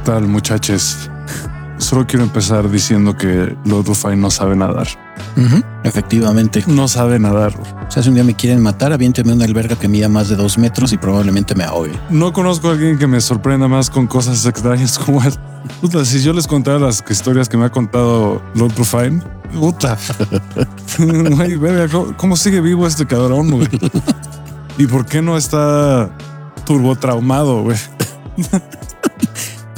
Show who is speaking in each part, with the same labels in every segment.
Speaker 1: tal, muchachos? Solo quiero empezar diciendo que Lord Rufai no sabe nadar.
Speaker 2: Efectivamente.
Speaker 1: No sabe nadar.
Speaker 2: O sea, si un día me quieren matar, aviénteme una alberga que mida más de dos metros y probablemente me ahogue.
Speaker 1: No conozco a alguien que me sorprenda más con cosas extrañas como es. Puta, si yo les contara las historias que me ha contado Lord Rufine, puta. Güey, verga, ¿cómo, cómo sigue vivo este cabrón, güey? ¿Y por qué no está turbotraumado, güey?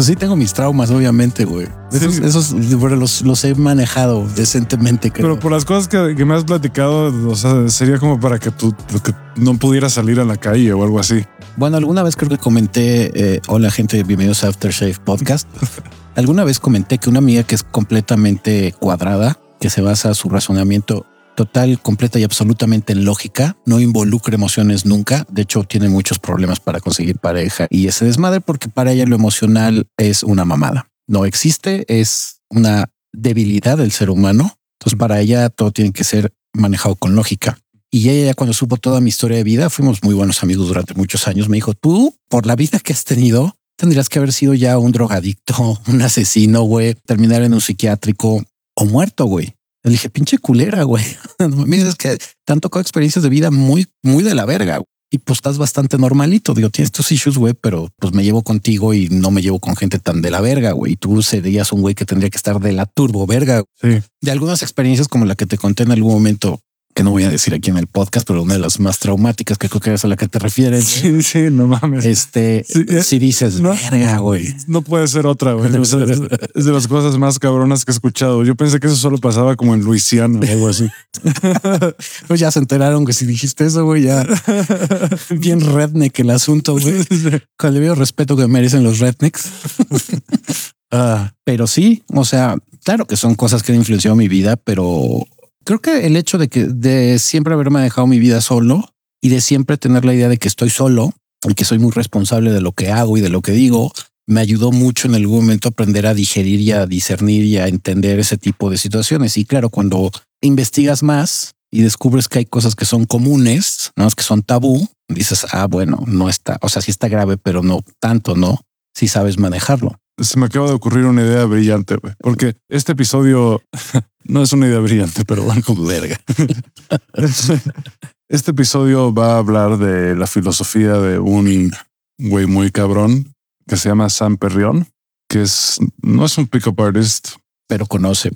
Speaker 2: Pues sí, tengo mis traumas, obviamente, güey. Esos,
Speaker 1: Sí.
Speaker 2: esos bueno, los, los he manejado decentemente, creo.
Speaker 1: Pero por las cosas que, que me has platicado, o sea, sería como para que tú que no pudieras salir a la calle o algo así.
Speaker 2: Bueno, alguna vez creo que comenté, eh, hola gente, bienvenidos a Aftershave Podcast. alguna vez comenté que una amiga que es completamente cuadrada, que se basa su razonamiento total, completa y absolutamente en lógica, no involucra emociones nunca. De hecho, tiene muchos problemas para conseguir pareja y ese desmadre porque para ella lo emocional es una mamada. No existe, es una debilidad del ser humano. Entonces, para ella todo tiene que ser manejado con lógica. Y ella ya cuando supo toda mi historia de vida, fuimos muy buenos amigos durante muchos años, me dijo, tú, por la vida que has tenido, tendrías que haber sido ya un drogadicto, un asesino, güey, terminar en un psiquiátrico o muerto, güey. Le dije, pinche culera, güey. Me dices que te han tocado experiencias de vida muy, muy de la verga. güey. Y pues estás bastante normalito. Digo, tienes tus issues, güey, pero pues me llevo contigo y no me llevo con gente tan de la verga, güey. Y tú serías un güey que tendría que estar de la turbo verga.
Speaker 1: Sí.
Speaker 2: De algunas experiencias como la que te conté en algún momento, que no voy a decir aquí en el podcast, pero una de las más traumáticas que creo que es a la que te refieres.
Speaker 1: Sí, sí, no mames.
Speaker 2: Este,
Speaker 1: Sí, eh,
Speaker 2: si dices,
Speaker 1: no.
Speaker 2: verga, güey.
Speaker 1: No puede ser otra, güey. Es de las cosas más cabronas que he escuchado. Yo pensé que eso solo pasaba como en Luisiana o algo así.
Speaker 2: Pues ya se enteraron que si dijiste eso, güey, ya bien redneck el asunto, güey. Con el debido respeto que merecen los rednecks.
Speaker 1: Ah,
Speaker 2: Pero sí, o sea, claro que son cosas que han influenciado mi vida, pero creo que el hecho de que de siempre haberme dejado mi vida solo y de siempre tener la idea de que estoy solo y que soy muy responsable de lo que hago y de lo que digo, me ayudó mucho en algún momento aprender a digerir y a discernir y a entender ese tipo de situaciones. Y claro, cuando investigas más y descubres que hay cosas que son comunes, no que son tabú, dices, ah, bueno, no está, o sea, sí está grave, pero no tanto, no? Si sabes manejarlo.
Speaker 1: Se me acaba de ocurrir una idea brillante, güey. Porque este episodio no es una idea brillante, pero bueno, como verga. Este episodio va a hablar de la filosofía de un güey muy cabrón que se llama Sam Perrión, que es no es un pick-up artist.
Speaker 2: Pero conoce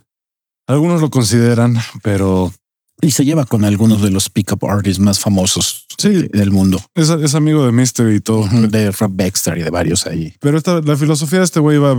Speaker 1: Algunos lo consideran, pero
Speaker 2: y se lleva con algunos de los pickup artists más famosos
Speaker 1: Sí.
Speaker 2: del mundo,
Speaker 1: es, es amigo de Mister y todo.
Speaker 2: de Rob Baxter y de varios ahí.
Speaker 1: Pero esta, la filosofía de este güey va,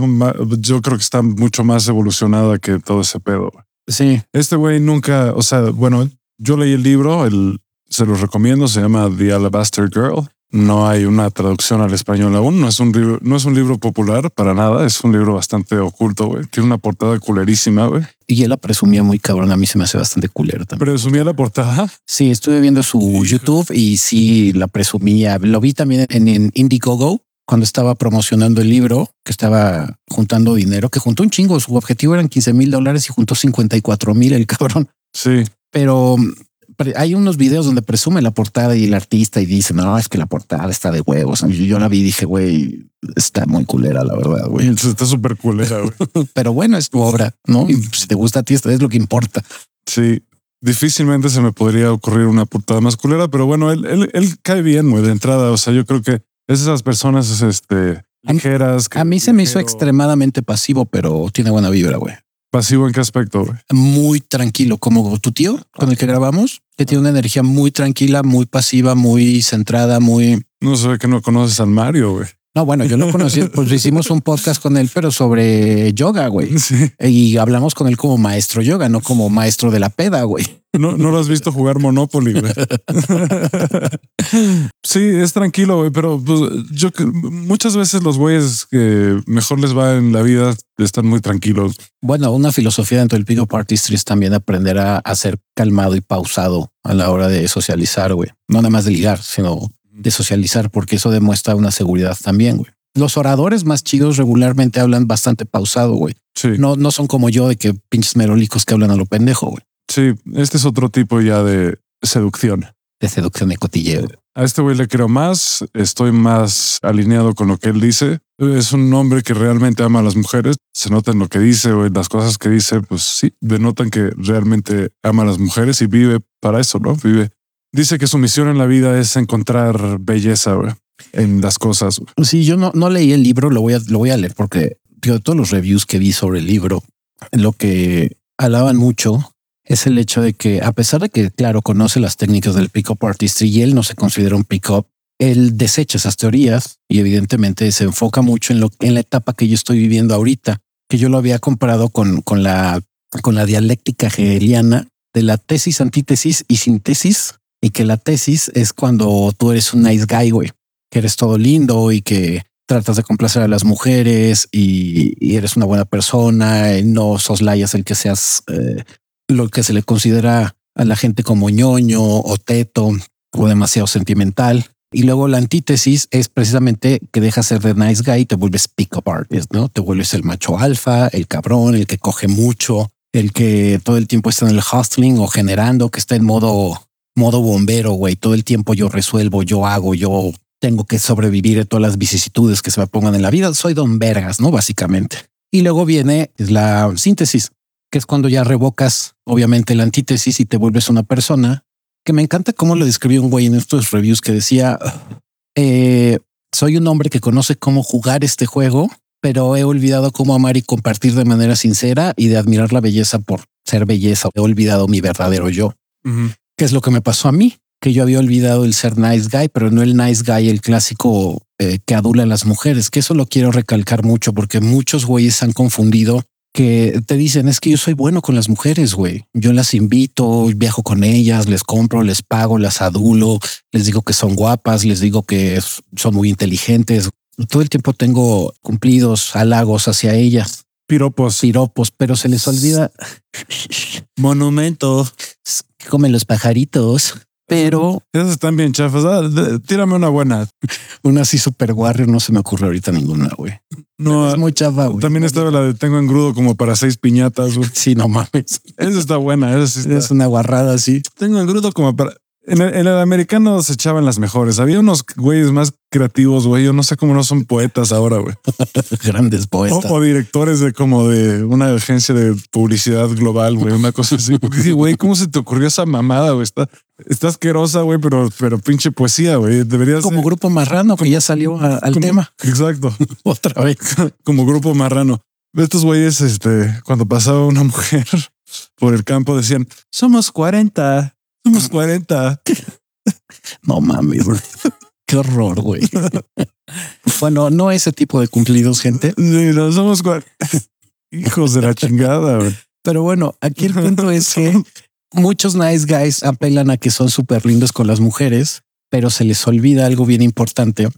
Speaker 1: yo creo que está mucho más evolucionada que todo ese pedo.
Speaker 2: Sí,
Speaker 1: Este güey nunca, o sea, bueno, yo leí el libro, el, se los recomiendo, se llama The Alabaster Girl. No hay una traducción al español aún, no es un libro, no es un libro popular para nada, es un libro bastante oculto, güey. Tiene una portada culerísima, güey.
Speaker 2: y él la presumía muy cabrón. A mí se me hace bastante culero también.
Speaker 1: Presumía la portada.
Speaker 2: Sí, estuve viendo su YouTube y sí la presumía. Lo vi también en, en Indiegogo cuando estaba promocionando el libro, que estaba juntando dinero, que juntó un chingo. Su objetivo eran 15 mil dólares y juntó 54 mil el cabrón.
Speaker 1: Sí,
Speaker 2: pero hay unos videos donde presume la portada y el artista y dice, no, es que la portada está de huevos. Yo la vi y dije, güey, está muy culera, la verdad, güey.
Speaker 1: está súper culera, güey.
Speaker 2: Pero bueno, es tu obra, ¿no? Y si te gusta a ti, esto es lo que importa.
Speaker 1: Sí, difícilmente se me podría ocurrir una portada más culera, pero bueno, él, él, él cae bien, güey, de entrada. O sea, yo creo que es esas personas, este,
Speaker 2: A mí-
Speaker 1: ligeras.
Speaker 2: A mí se me hizo extremadamente pasivo, pero tiene buena vibra, güey.
Speaker 1: ¿Pasivo en qué aspecto, güey?
Speaker 2: Muy tranquilo, como tu tío con el que grabamos, que tiene una energía muy tranquila, muy pasiva, muy centrada, muy...
Speaker 1: No se ve que no conoces al Mario, güey.
Speaker 2: No, bueno, yo lo conocí, pues hicimos un podcast con él, pero sobre yoga, güey.
Speaker 1: Sí.
Speaker 2: Y hablamos con él como maestro yoga, no como maestro de la peda, güey.
Speaker 1: No, no lo has visto jugar Monopoly, güey. Sí, es tranquilo, güey, pero pues, yo muchas veces los güeyes que mejor les va en la vida están muy tranquilos.
Speaker 2: Bueno, una filosofía dentro del Pick Artistry es también aprender a, a ser calmado y pausado a la hora de socializar, güey. No nada más de ligar, sino de socializar, porque eso demuestra una seguridad también, güey. Los oradores más chidos regularmente hablan bastante pausado, güey.
Speaker 1: Sí,
Speaker 2: No, no son como yo de que pinches merolicos que hablan a lo pendejo, güey.
Speaker 1: sí, este es otro tipo ya de seducción.
Speaker 2: De seducción y cotilleo.
Speaker 1: A este güey le creo más, estoy más alineado con lo que él dice. Es un hombre que realmente ama a las mujeres. Se nota en lo que dice o en las cosas que dice, pues sí, denotan que realmente ama a las mujeres y vive para eso, ¿no? Vive. Dice que su misión en la vida es encontrar belleza en las cosas. güey.
Speaker 2: Sí, yo no, leí el libro, lo voy a, lo voy a leer porque de todos los reviews que vi sobre el libro, lo que alaban mucho es el hecho de que, a pesar de que, claro, conoce las técnicas del pick-up artistry y él no se considera un pick-up, él desecha esas teorías y evidentemente se enfoca mucho en lo en la etapa que yo estoy viviendo ahorita, que yo lo había comparado con, con la con la dialéctica hegeliana de la tesis, antítesis y síntesis, y que la tesis es cuando tú eres un nice guy, güey, que eres todo lindo y que tratas de complacer a las mujeres y, eres una buena persona, y no soslayas el que seas eh, lo que se le considera a la gente como ñoño o teto o demasiado sentimental. Y luego la antítesis es precisamente que dejas ser de nice guy y te vuelves pick-up artist, ¿no? Te vuelves el macho alfa, el cabrón, el que coge mucho, el que todo el tiempo está en el hustling o generando, que está en modo, modo bombero, güey. Todo el tiempo yo resuelvo, yo hago, yo tengo que sobrevivir a todas las vicisitudes que se me pongan en la vida. Soy don vergas, ¿no? Básicamente. Y luego viene la síntesis, que es cuando ya revocas, obviamente, la antítesis y te vuelves una persona. Que me encanta cómo lo describió un güey en estos reviews que decía, eh, soy un hombre que conoce cómo jugar este juego, pero he olvidado cómo amar y compartir de manera sincera y de admirar la belleza por ser belleza. He olvidado mi verdadero yo. Que es lo que me pasó a mí, que yo había olvidado el ser nice guy, pero no el nice guy, el clásico eh, que adula a las mujeres, que eso lo quiero recalcar mucho porque muchos güeyes han confundido que te dicen es que yo soy bueno con las mujeres, güey. Yo las invito, viajo con ellas, les compro, les pago, las adulo, les digo que son guapas, les digo que son muy inteligentes. Todo el tiempo tengo cumplidos, halagos hacia ellas,
Speaker 1: Piropos.
Speaker 2: piropos, pero se les olvida
Speaker 3: Monumento.
Speaker 2: que comen los pajaritos. Pero
Speaker 1: Esas están bien chafas. Ah, tírame una buena.
Speaker 2: una así super warrior no se me ocurre ahorita ninguna, güey.
Speaker 1: No,
Speaker 2: es muy chafa, güey.
Speaker 1: también estaba la de tengo engrudo como para seis piñatas. güey.
Speaker 2: Sí, no mames.
Speaker 1: Esa está buena. Esa sí está-
Speaker 2: Es una guarrada así.
Speaker 1: Tengo engrudo como para. En el, en el americano se echaban las mejores. Había unos güeyes más creativos, güey. Yo no sé cómo no son poetas ahora, güey.
Speaker 2: Grandes poetas.
Speaker 1: o directores de como de una agencia de publicidad global, güey. Una cosa así. Porque sí, güey, ¿cómo se te ocurrió esa mamada, güey? Está, está asquerosa, güey, pero, pero pinche poesía, güey. Deberías.
Speaker 2: Como grupo marrano que ya salió a- al
Speaker 1: como-
Speaker 2: tema
Speaker 1: Exacto.
Speaker 2: otra vez.
Speaker 1: como grupo marrano. Estos güeyes, este, cuando pasaba una mujer por el campo, decían: Somos 40, somos 40.
Speaker 2: No mames. güey. Qué horror, güey. Bueno, no ese tipo de cumplidos, gente.
Speaker 1: Sí, no somos 40. Hijos de la chingada, güey.
Speaker 2: Pero bueno, aquí el punto es que muchos nice guys apelan a que son súper lindos con las mujeres, pero se les olvida algo bien importante,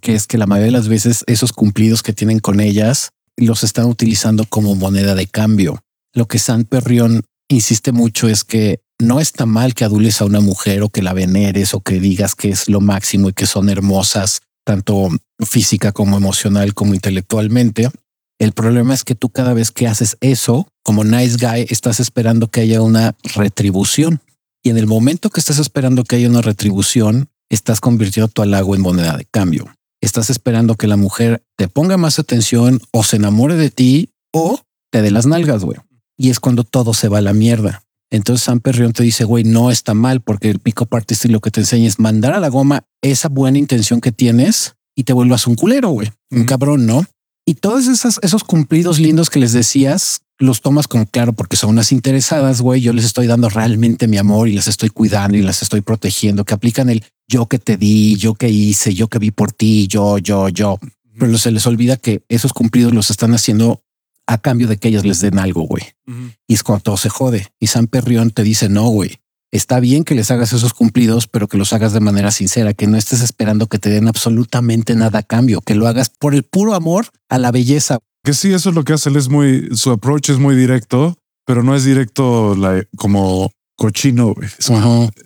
Speaker 2: que es que la mayoría de las veces esos cumplidos que tienen con ellas los están utilizando como moneda de cambio. Lo que San Perrión insiste mucho es que no está mal que adules a una mujer o que la veneres o que digas que es lo máximo y que son hermosas, tanto física como emocional como intelectualmente. El problema es que tú cada vez que haces eso, como nice guy, estás esperando que haya una retribución. Y en el momento que estás esperando que haya una retribución, estás convirtiendo tu halago en moneda de cambio. Estás esperando que la mujer te ponga más atención o se enamore de ti o te dé las nalgas, güey. Y es cuando todo se va a la mierda. Entonces San Perrión te dice, güey, no está mal porque el pico artist lo que te enseña es mandar a la goma esa buena intención que tienes y te vuelvas un culero, güey. Un cabrón, ¿no? Y todos esos, esos cumplidos lindos que les decías, los tomas como claro porque son unas interesadas, güey. Yo les estoy dando realmente mi amor y las estoy cuidando y las estoy protegiendo, que aplican el yo que te di, yo que hice, yo que vi por ti, yo, yo, yo. Pero se les olvida que esos cumplidos los están haciendo a cambio de que ellas les den algo, güey. Y es cuando todo se jode. Y San Perrión te dice, no, güey. Está bien que les hagas esos cumplidos, pero que los hagas de manera sincera, que no estés esperando que te den absolutamente nada a cambio, que lo hagas por el puro amor a la belleza.
Speaker 1: Que sí, eso es lo que hace. Él es muy, su approach es muy directo, pero no es directo la- como cochino, güey.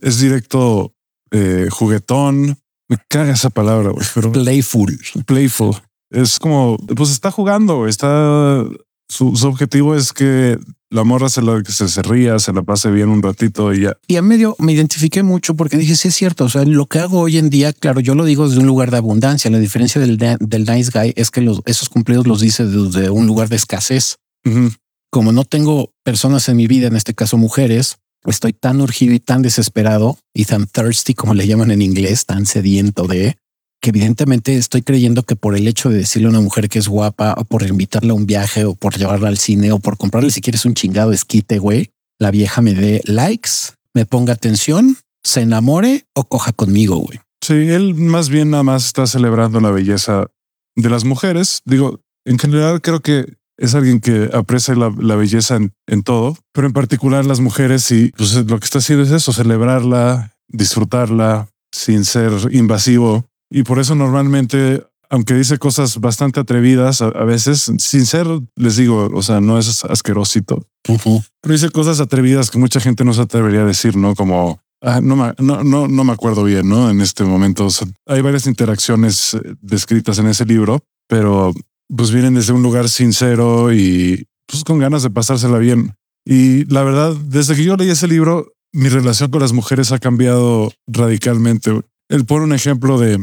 Speaker 1: Es, directo eh, juguetón. Me caga esa palabra, güey, pero
Speaker 2: Playful.
Speaker 1: playful. Es como, pues está jugando, está, su, su objetivo es que la morra se, la, se, se ría, se la pase bien un ratito y ya.
Speaker 2: Y a medio me identifiqué mucho porque dije, sí es cierto, o sea, lo que hago hoy en día, claro, yo lo digo desde un lugar de abundancia, la diferencia del, del nice guy es que los, esos cumplidos los dice desde un lugar de escasez.
Speaker 1: Uh -huh.
Speaker 2: Como no tengo personas en mi vida, en este caso mujeres, estoy tan urgido y tan desesperado y tan thirsty, como le llaman en inglés, tan sediento de que evidentemente estoy creyendo que por el hecho de decirle a una mujer que es guapa o por invitarla a un viaje o por llevarla al cine o por comprarle si quieres un chingado esquite, güey, la vieja me dé likes, me ponga atención, se enamore o coja conmigo, güey.
Speaker 1: Sí, él más bien nada más está celebrando la belleza de las mujeres. Digo, en general creo que es alguien que aprecia la, belleza en, en, todo, pero en particular las mujeres y pues lo que está haciendo es eso, celebrarla, disfrutarla sin ser invasivo. Y por eso normalmente, aunque dice cosas bastante atrevidas, a, a veces, sin ser, les digo, o sea, no es asquerosito,
Speaker 2: uh -huh.
Speaker 1: pero dice cosas atrevidas que mucha gente no se atrevería a decir, ¿no? Como, ah, no, me, no, no, no me acuerdo bien, ¿no? En este momento o sea, hay varias interacciones eh, descritas en ese libro, pero pues vienen desde un lugar sincero y pues con ganas de pasársela bien. Y la verdad, desde que yo leí ese libro, mi relación con las mujeres ha cambiado radicalmente. Él pone un ejemplo de,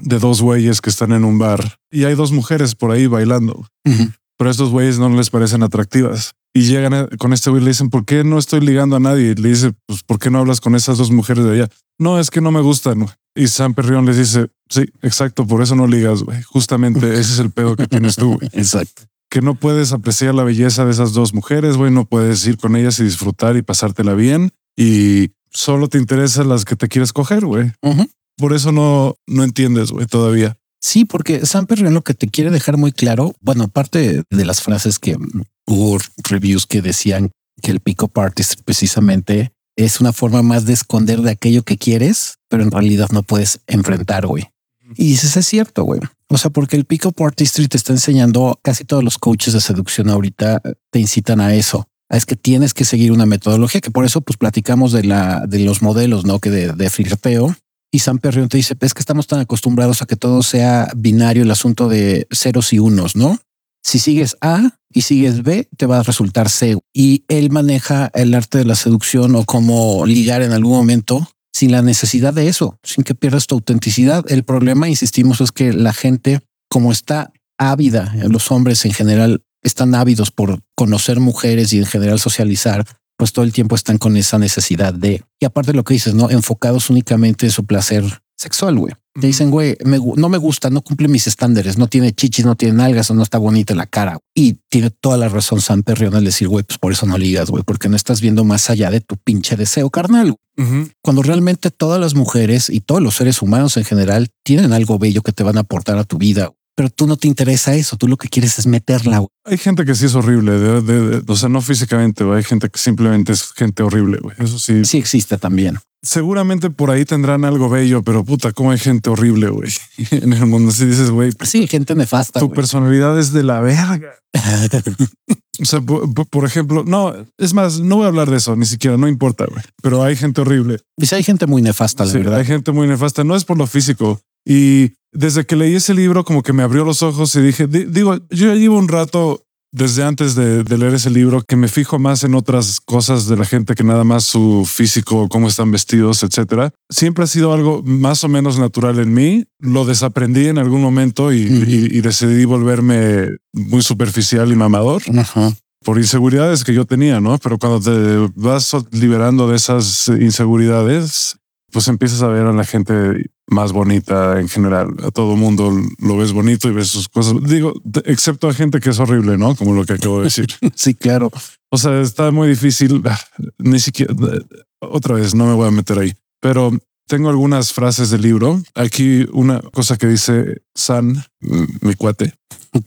Speaker 1: de dos güeyes que están en un bar y hay dos mujeres por ahí bailando,
Speaker 2: Uh -huh.
Speaker 1: pero a estos güeyes no les parecen atractivas. Y llegan a, con este güey y le dicen, ¿por qué no estoy ligando a nadie? Y le dice, pues, ¿por qué no hablas con esas dos mujeres de allá? No, es que no me gustan. Y Sam Perrión les dice, sí, exacto, por eso no ligas, güey. Justamente ese es el pedo que tienes tú, güey.
Speaker 2: Exacto.
Speaker 1: Que no puedes apreciar la belleza de esas dos mujeres, güey. No puedes ir con ellas y disfrutar y pasártela bien. Y solo te interesan las que te quieres coger, güey.
Speaker 2: Uh -huh.
Speaker 1: Por eso no, no entiendes, güey, todavía.
Speaker 2: Sí, porque Sam Perrión lo que te quiere dejar muy claro, bueno, aparte de las frases que hubo reviews que decían que el pick-up artist precisamente es una forma más de esconder de aquello que quieres, pero en realidad no puedes enfrentar, güey. Y dices, es cierto, güey. O sea, porque el pick-up artistry te está enseñando, casi todos los coaches de seducción ahorita te incitan a eso. Es que tienes que seguir una metodología, que por eso pues platicamos de la de los modelos, no que de, de flirteo. Y Sam Perrión te dice, es que estamos tan acostumbrados a que todo sea binario, el asunto de ceros y unos, ¿no? Si sigues A y sigues B, te va a resultar C. Y él maneja el arte de la seducción o cómo ligar en algún momento sin la necesidad de eso, sin que pierdas tu autenticidad. El problema, insistimos, es que la gente, como está ávida, los hombres en general están ávidos por conocer mujeres y en general socializar, pues todo el tiempo están con esa necesidad de, y aparte de lo que dices, no enfocados únicamente en su placer sexual, güey. Te dicen, güey, me, no me gusta, no cumple mis estándares, no tiene chichis, no tiene nalgas o no está bonita la cara. Y tiene toda la razón San Perrión al decir, güey, pues por eso no ligas, güey, porque no estás viendo más allá de tu pinche deseo carnal.
Speaker 1: Uh -huh.
Speaker 2: Cuando realmente todas las mujeres y todos los seres humanos en general tienen algo bello que te van a aportar a tu vida pero tú no te interesa eso. Tú lo que quieres es meterla.
Speaker 1: Hay gente que sí es horrible, de, de, de, o sea, no físicamente. Hay gente que simplemente es gente horrible. Wey. Eso sí,
Speaker 2: sí existe también.
Speaker 1: Seguramente por ahí tendrán algo bello, pero puta, cómo hay gente horrible, güey. En el mundo si dices, güey,
Speaker 2: sí, gente nefasta.
Speaker 1: Tu personalidad es de la verga. o sea, por, por, ejemplo, no, es más, no voy a hablar de eso, ni siquiera, no importa, güey. Pero hay gente horrible.
Speaker 2: Dice, hay gente muy nefasta,
Speaker 1: sí,
Speaker 2: verdad.
Speaker 1: Hay gente muy nefasta. No es por lo físico. Y desde que leí ese libro, como que me abrió los ojos y dije, digo, yo llevo un rato desde antes de, de, leer ese libro que me fijo más en otras cosas de la gente que nada más su físico, cómo están vestidos, etcétera. Siempre ha sido algo más o menos natural en mí. Lo desaprendí en algún momento y, uh -huh. y, y decidí volverme muy superficial y mamador.
Speaker 2: Uh -huh.
Speaker 1: Por inseguridades que yo tenía, ¿no? Pero cuando te vas liberando de esas inseguridades, pues empiezas a ver a la gente más bonita en general. A todo mundo lo ves bonito y ves sus cosas. Digo, excepto a gente que es horrible, ¿no? Como lo que acabo de decir.
Speaker 2: sí, claro.
Speaker 1: O sea, está muy difícil. Ni siquiera otra vez no me voy a meter ahí, pero tengo algunas frases del libro. Aquí una cosa que dice San, mi cuate,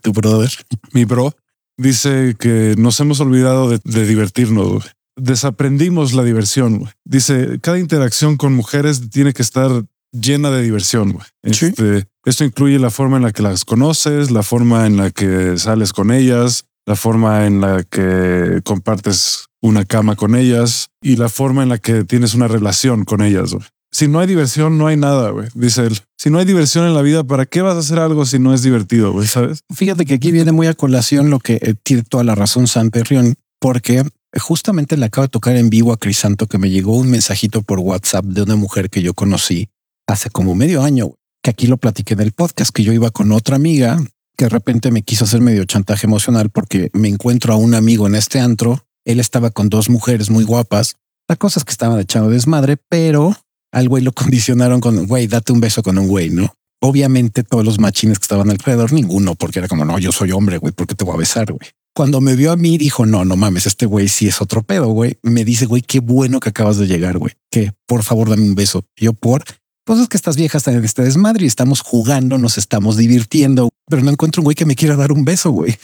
Speaker 2: tu brother,
Speaker 1: mi bro, dice que nos hemos olvidado de, de divertirnos. Desaprendimos la diversión. Dice cada interacción con mujeres tiene que estar llena de diversión.
Speaker 2: Sí.
Speaker 1: Este, esto incluye la forma en la que las conoces, la forma en la que sales con ellas, la forma en la que compartes una cama con ellas y la forma en la que tienes una relación con ellas. Wey. Si no hay diversión, no hay nada, güey, dice él. Si no hay diversión en la vida, ¿para qué vas a hacer algo si no es divertido, güey? ¿Sabes?
Speaker 2: Fíjate que aquí viene muy a colación lo que eh, tiene toda la razón San Perrión, porque Justamente le acabo de tocar en vivo a Crisanto que me llegó un mensajito por WhatsApp de una mujer que yo conocí hace como medio año, que aquí lo platiqué en el podcast, que yo iba con otra amiga que de repente me quiso hacer medio chantaje emocional porque me encuentro a un amigo en este antro. Él estaba con dos mujeres muy guapas. La cosa es que estaban echando desmadre, pero al güey lo condicionaron con güey, date un beso con un güey, no? Obviamente todos los machines que estaban alrededor, ninguno, porque era como no, yo soy hombre, güey, ¿por qué te voy a besar, güey? Cuando me vio a mí, dijo no, no mames, este güey sí es otro pedo, güey. Me dice, güey, qué bueno que acabas de llegar, güey. Que por favor dame un beso. Yo por pues es que estas viejas están en este desmadre y estamos jugando, nos estamos divirtiendo, pero no encuentro un güey que me quiera dar un beso, güey.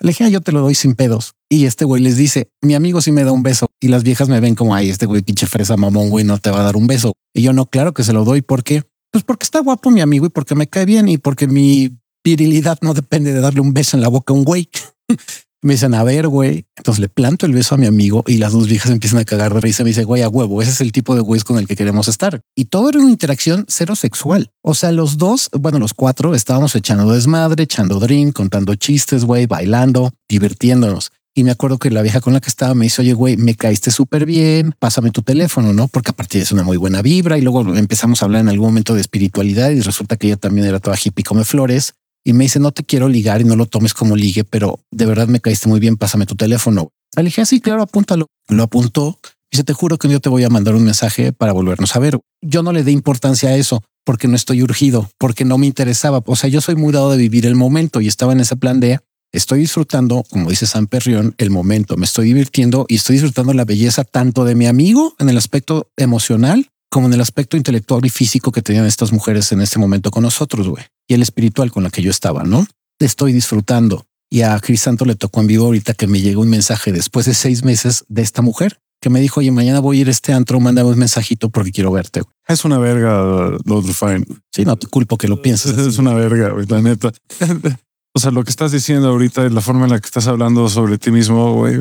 Speaker 2: Le dije, ah, yo te lo doy sin pedos. Y este güey les dice, mi amigo sí me da un beso. Y las viejas me ven como, ay, este güey pinche fresa mamón, güey, no te va a dar un beso. Y yo no, claro que se lo doy. ¿Por qué? Pues porque está guapo mi amigo y porque me cae bien y porque mi virilidad no depende de darle un beso en la boca a un güey. Me dicen, a ver, güey. Entonces le planto el beso a mi amigo y las dos viejas empiezan a cagar de risa. Me dice, güey, a huevo, ese es el tipo de güey con el que queremos estar. Y todo era una interacción cero sexual. O sea, los dos, bueno, los cuatro estábamos echando desmadre, echando drink, contando chistes, güey, bailando, divirtiéndonos. Y me acuerdo que la vieja con la que estaba me dice, oye, güey, me caíste súper bien, pásame tu teléfono, ¿no? Porque a partir es una muy buena vibra. Y luego empezamos a hablar en algún momento de espiritualidad y resulta que ella también era toda hippie come flores y me dice, no te quiero ligar y no lo tomes como ligue, pero de verdad me caíste muy bien, pásame tu teléfono. Le dije, ah, claro, apúntalo. Lo apuntó. Dice, te juro que yo te voy a mandar un mensaje para volvernos a ver. Yo no le dé importancia a eso porque no estoy urgido, porque no me interesaba. O sea, yo soy muy dado de vivir el momento y estaba en ese plan de estoy disfrutando, como dice San Perrión, el momento. Me estoy divirtiendo y estoy disfrutando la belleza tanto de mi amigo en el aspecto emocional como en el aspecto intelectual y físico que tenían estas mujeres en este momento con nosotros, güey. Y el espiritual con la que yo estaba, ¿no? Estoy disfrutando. Y a Crisanto le tocó en vivo ahorita que me llegó un mensaje después de seis meses de esta mujer que me dijo, oye, mañana voy a ir a este antro, mándame un mensajito porque quiero verte.
Speaker 1: Es una verga, Lord Fine.
Speaker 2: Sí, no te culpo que lo pienses.
Speaker 1: Es una verga, güey, la neta. O sea, lo que estás diciendo ahorita, la forma en la que estás hablando sobre ti mismo, güey,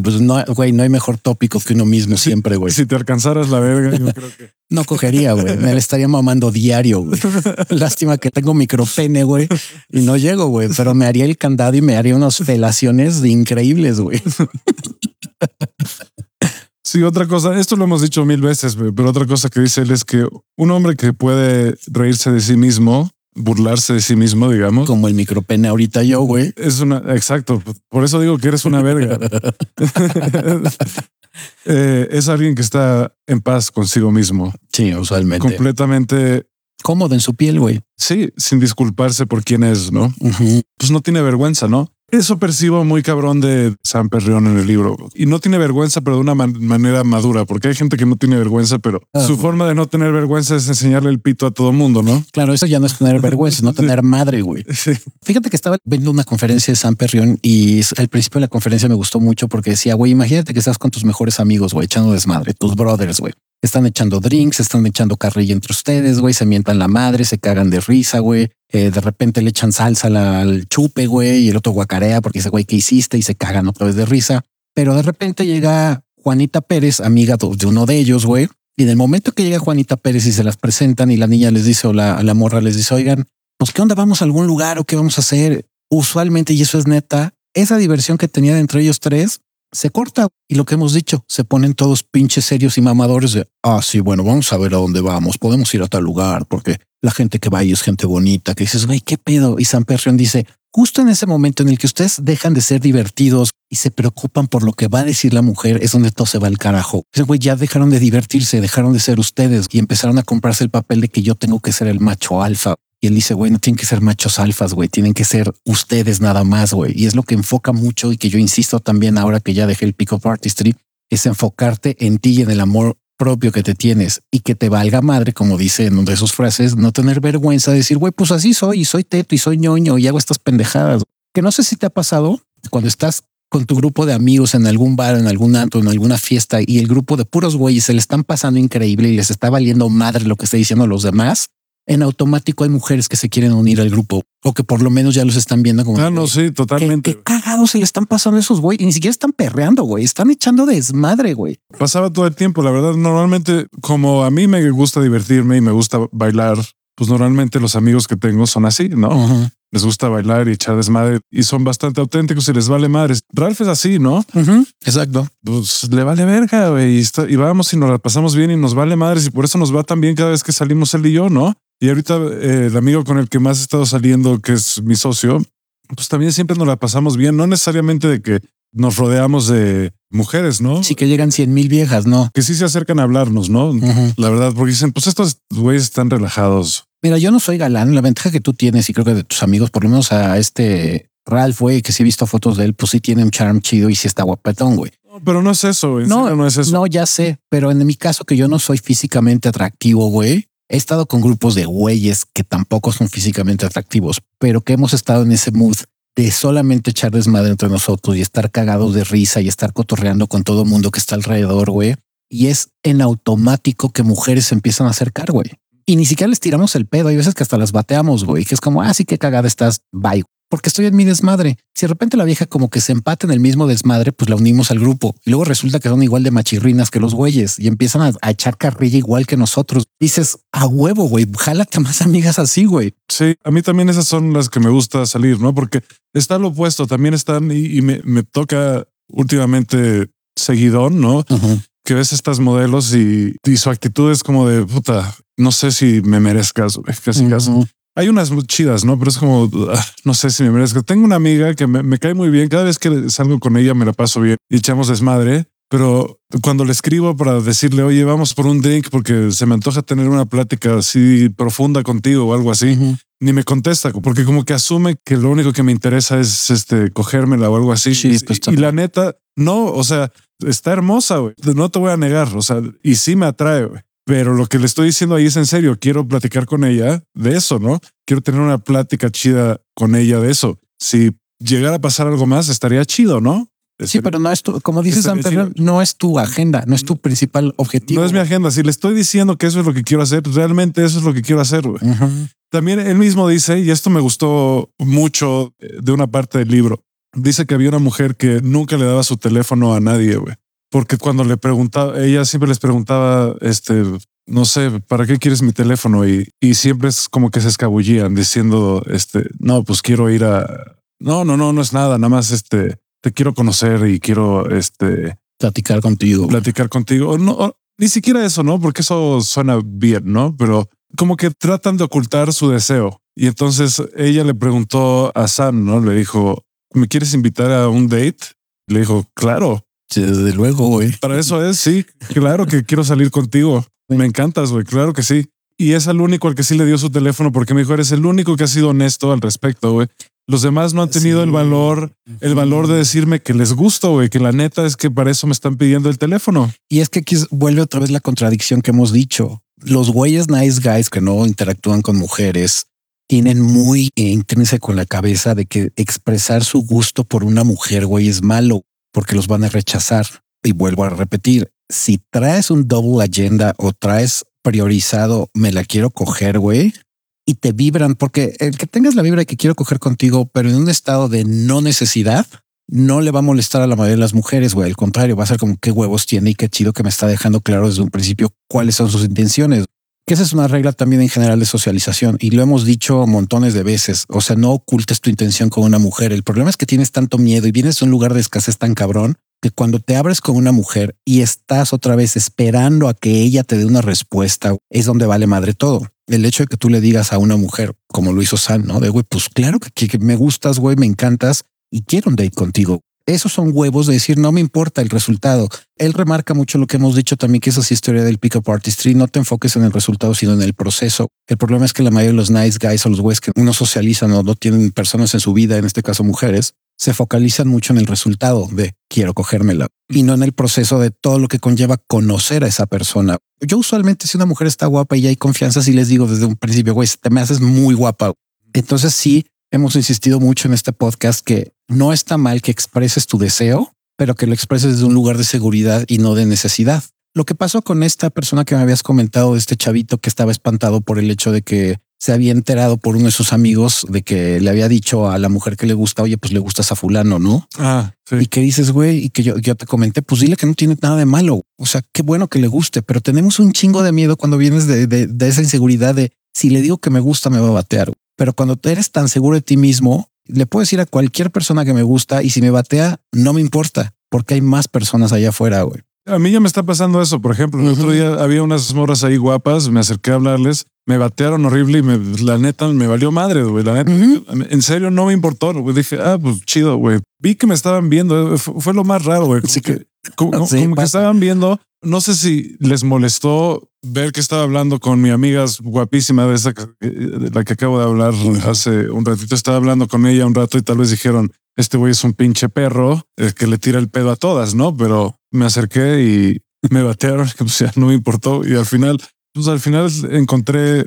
Speaker 2: Pues no, güey, no hay mejor tópico que uno mismo siempre, güey.
Speaker 1: Si te alcanzaras la verga, yo creo que
Speaker 2: no cogería, güey. Me estaría mamando diario, güey. Lástima que tengo micropene, güey, y no llego, güey, pero me haría el candado y me haría unas felaciones increíbles, güey.
Speaker 1: Sí, otra cosa, esto lo hemos dicho mil veces, pero otra cosa que dice él es que un hombre que puede reírse de sí mismo burlarse de sí mismo, digamos.
Speaker 2: Como el micropene ahorita yo, güey.
Speaker 1: Es una, exacto. Por eso digo que eres una verga. Eh, es alguien que está en paz consigo mismo.
Speaker 2: Sí, usualmente.
Speaker 1: Completamente
Speaker 2: cómodo en su piel, güey.
Speaker 1: Sí, sin disculparse por quién es, ¿no? Pues no tiene vergüenza, ¿no? Eso percibo muy cabrón de San Perrión en el libro. Y no tiene vergüenza, pero de una manera madura, porque hay gente que no tiene vergüenza, pero ah. su forma de no tener vergüenza es enseñarle el pito a todo mundo, ¿no?
Speaker 2: Claro, eso ya no es tener vergüenza, no tener madre, güey. Fíjate que estaba viendo una conferencia de San Perrión y al principio de la conferencia me gustó mucho porque decía, güey, imagínate que estás con tus mejores amigos, güey, echando desmadre, tus brothers, güey. Están echando drinks, están echando carrilla entre ustedes, güey, se mientan la madre, se cagan de risa, güey. Eh, de repente le echan salsa al chupe, güey, y el otro guacarea porque dice, güey, ¿qué hiciste? Y se cagan otra vez de risa. Pero de repente llega Juanita Pérez, amiga de uno de ellos, güey. Y en el momento que llega Juanita Pérez y se las presentan y la niña les dice o la, la morra les dice, oigan, pues qué onda, vamos a algún lugar o qué vamos a hacer. Usualmente, y eso es neta, esa diversión que tenían entre ellos tres se corta y lo que hemos dicho, se ponen todos pinches serios y mamadores de, ah, sí, bueno, vamos a ver a dónde vamos, podemos ir a tal lugar, porque la gente que va ahí es gente bonita, que dices, güey, ¿qué pedo? Y San Perrión dice, justo en ese momento en el que ustedes dejan de ser divertidos y se preocupan por lo que va a decir la mujer, es donde todo se va al carajo. Ese güey ya dejaron de divertirse, dejaron de ser ustedes y empezaron a comprarse el papel de que yo tengo que ser el macho alfa. Y él dice, güey, no tienen que ser machos alfas, güey, tienen que ser ustedes nada más, güey. Y es lo que enfoca mucho y que yo insisto también ahora que ya dejé el pick of artistry, es enfocarte en ti y en el amor propio que te tienes y que te valga madre, como dice en una de sus frases, no tener vergüenza de decir, güey, pues así soy y soy teto y soy ñoño y hago estas pendejadas. Que no sé si te ha pasado cuando estás con tu grupo de amigos en algún bar, en algún antro, en alguna fiesta y el grupo de puros güeyes se le están pasando increíble y les está valiendo madre lo que está diciendo los demás en automático hay mujeres que se quieren unir al grupo o que por lo menos ya los están viendo como.
Speaker 1: Ah, no, sí, totalmente.
Speaker 2: Qué, cagados se le están pasando esos güey y ni siquiera están perreando, güey. Están echando desmadre, güey.
Speaker 1: Pasaba todo el tiempo. La verdad, normalmente, como a mí me gusta divertirme y me gusta bailar, pues normalmente los amigos que tengo son así, ¿no? les gusta bailar y echar desmadre y son bastante auténticos y les vale madres. Ralph es así, ¿no?
Speaker 2: Exacto.
Speaker 1: Pues le vale verga, güey. Y, está- y vamos y nos la pasamos bien y nos vale madres y por eso nos va tan bien cada vez que salimos él y yo, ¿no? Y ahorita eh, el amigo con el que más he estado saliendo, que es mi socio, pues también siempre nos la pasamos bien, no necesariamente de que nos rodeamos de mujeres, ¿no?
Speaker 2: Sí que llegan cien mil viejas, ¿no?
Speaker 1: Que sí se acercan a hablarnos, ¿no? La verdad, porque dicen, pues estos güeyes están relajados.
Speaker 2: Mira, yo no soy galán. La ventaja que tú tienes y creo que de tus amigos, por lo menos a este Ralph, güey, que sí he visto fotos de él, pues sí tiene un charm chido y sí está guapetón, güey.
Speaker 1: No, pero no es eso, en
Speaker 2: No,
Speaker 1: no es eso.
Speaker 2: No, ya sé, pero en mi caso que yo no soy físicamente atractivo, güey. He estado con grupos de güeyes que tampoco son físicamente atractivos, pero que hemos estado en ese mood de solamente echar desmadre entre nosotros y estar cagados de risa y estar cotorreando con todo el mundo que está alrededor, güey. Y es en automático que mujeres se empiezan a acercar, güey. Y ni siquiera les tiramos el pedo. Hay veces que hasta las bateamos, güey, que es como, ah, sí, qué cagada estás, bye. Porque estoy en mi desmadre. Si de repente la vieja como que se empata en el mismo desmadre, pues la unimos al grupo. Y luego resulta que son igual de machirrinas que los güeyes y empiezan a, a echar carrilla igual que nosotros. Dices, a huevo, güey, jálate más amigas así, güey.
Speaker 1: Sí, a mí también esas son las que me gusta salir, ¿no? Porque está lo opuesto, también están y, y me, me toca últimamente seguidón, ¿no? Que ves estas modelos y, y su actitud es como de puta, no sé si me merezcas, güey, casi casi. Hay unas muy chidas, ¿no? Pero es como, ah, no sé si me merezco. Tengo una amiga que me, me cae muy bien. Cada vez que salgo con ella me la paso bien y echamos desmadre. Pero cuando le escribo para decirle, oye, vamos por un drink porque se me antoja tener una plática así profunda contigo o algo así, ni me contesta porque como que asume que lo único que me interesa es este cogérmela o algo así.
Speaker 2: Sí,
Speaker 1: y,
Speaker 2: pues,
Speaker 1: y la neta, no, o sea, está hermosa, güey. No te voy a negar, o sea, y sí me atrae, güey. Pero lo que le estoy diciendo ahí es en serio. Quiero platicar con ella de eso, ¿no? Quiero tener una plática chida con ella de eso. Si llegara a pasar algo más, estaría chido, ¿no?
Speaker 2: Sí, pero no es tu, como dices. Pedro, no es tu agenda, no es tu principal objetivo.
Speaker 1: no es mi agenda. Si le estoy diciendo que eso es lo que quiero hacer, realmente eso es lo que quiero hacer.
Speaker 2: Ujú.
Speaker 1: También él mismo dice, y esto me gustó mucho eh, de una parte del libro, dice que había una mujer que nunca le daba su teléfono a nadie, güey. Porque cuando le preguntaba, ella siempre les preguntaba, este, no sé, ¿para qué quieres mi teléfono? Y, y siempre es como que se escabullían diciendo, este, no, pues quiero ir a... No, no, no, no es nada, nada más, este, te quiero conocer y quiero, este,
Speaker 2: Platicar contigo.
Speaker 1: platicar contigo. No, o ni siquiera eso, ¿no? Porque eso suena bien, ¿no? Pero como que tratan de ocultar su deseo. Y entonces ella le preguntó a Sam, ¿no? Le dijo, ¿me quieres invitar a un date? Le dijo, claro,
Speaker 2: Desde luego, güey.
Speaker 1: para eso es, sí, claro que quiero salir contigo. Me encantas, güey, claro que sí. Y es el único al que sí le dio su teléfono porque me dijo, eres el único que ha sido honesto al respecto, güey. Los demás no han tenido
Speaker 2: Sí.
Speaker 1: el valor, el valor de decirme que les gusto, güey, que la neta es que para eso me están pidiendo el teléfono.
Speaker 2: Y es que aquí vuelve otra vez la contradicción que hemos dicho. Los güeyes nice guys que no interactúan con mujeres tienen muy intrínseco en la cabeza de que expresar su gusto por una mujer, güey, es malo porque los van a rechazar. Y vuelvo a repetir, si traes un double agenda o traes priorizado, me la quiero coger, güey, y te vibran, porque el que tengas la vibra que quiero coger contigo, pero en un estado de no necesidad, no le va a molestar a la mayoría de las mujeres, güey. Al contrario, va a ser como qué huevos tiene y qué chido que me está dejando claro desde un principio cuáles son sus intenciones. Que esa es una regla también en general de socialización y lo hemos dicho montones de veces. O sea, no ocultes tu intención con una mujer. El problema es que tienes tanto miedo y vienes de un lugar de escasez tan cabrón que cuando te abres con una mujer y estás otra vez esperando a que ella te dé una respuesta, es donde vale madre todo. El hecho de que tú le digas a una mujer, como lo hizo San, ¿no? De güey, pues claro que, que me gustas, güey, me encantas y quiero un date contigo. Esos son huevos de decir, no me importa el resultado. Él remarca mucho lo que hemos dicho también, que esa es historia del pick-up artistry. No te enfoques en el resultado, sino en el proceso. El problema es que la mayoría de los nice guys o los güeyes que no socializan o no tienen personas en su vida, en este caso mujeres, se focalizan mucho en el resultado de quiero cogérmela y no en el proceso de todo lo que conlleva conocer a esa persona. Yo usualmente si una mujer está guapa y hay confianza, si les digo desde un principio, güey, te me haces muy guapa. Entonces sí, hemos insistido mucho en este podcast que no está mal que expreses tu deseo, pero que lo expreses desde un lugar de seguridad y no de necesidad. Lo que pasó con esta persona que me habías comentado, de este chavito que estaba espantado por el hecho de que se había enterado por uno de sus amigos de que le había dicho a la mujer que le gusta, oye, pues le gustas a fulano, ¿no?
Speaker 1: Ah, sí.
Speaker 2: Y que dices, güey, y que yo, yo te comenté, pues dile que no tiene nada de malo. O sea, qué bueno que le guste, pero tenemos un chingo de miedo cuando vienes de, de- de esa inseguridad de si le digo que me gusta, me va a batear. Pero cuando eres tan seguro de ti mismo, le puedo decir a cualquier persona que me gusta y si me batea, no me importa porque hay más personas allá afuera, güey.
Speaker 1: A mí ya me está pasando eso. Por ejemplo, el otro día había unas morras ahí guapas, me acerqué a hablarles, me batearon horrible y me, la neta me valió madre, güey. La neta, en serio no me importó. Güey. Dije, ah, pues chido, güey. Vi que me estaban viendo. Fue, lo más raro, güey. que, como, que estaban viendo. No sé si les molestó ver que estaba hablando con mi amiga guapísima de esa la que acabo de hablar hace un ratito. Estaba hablando con ella un rato y tal vez dijeron, este güey es un pinche perro el que le tira el pedo a todas, ¿no? Pero me acerqué y me batearon, o sea, no me importó. Y al final, pues al final encontré,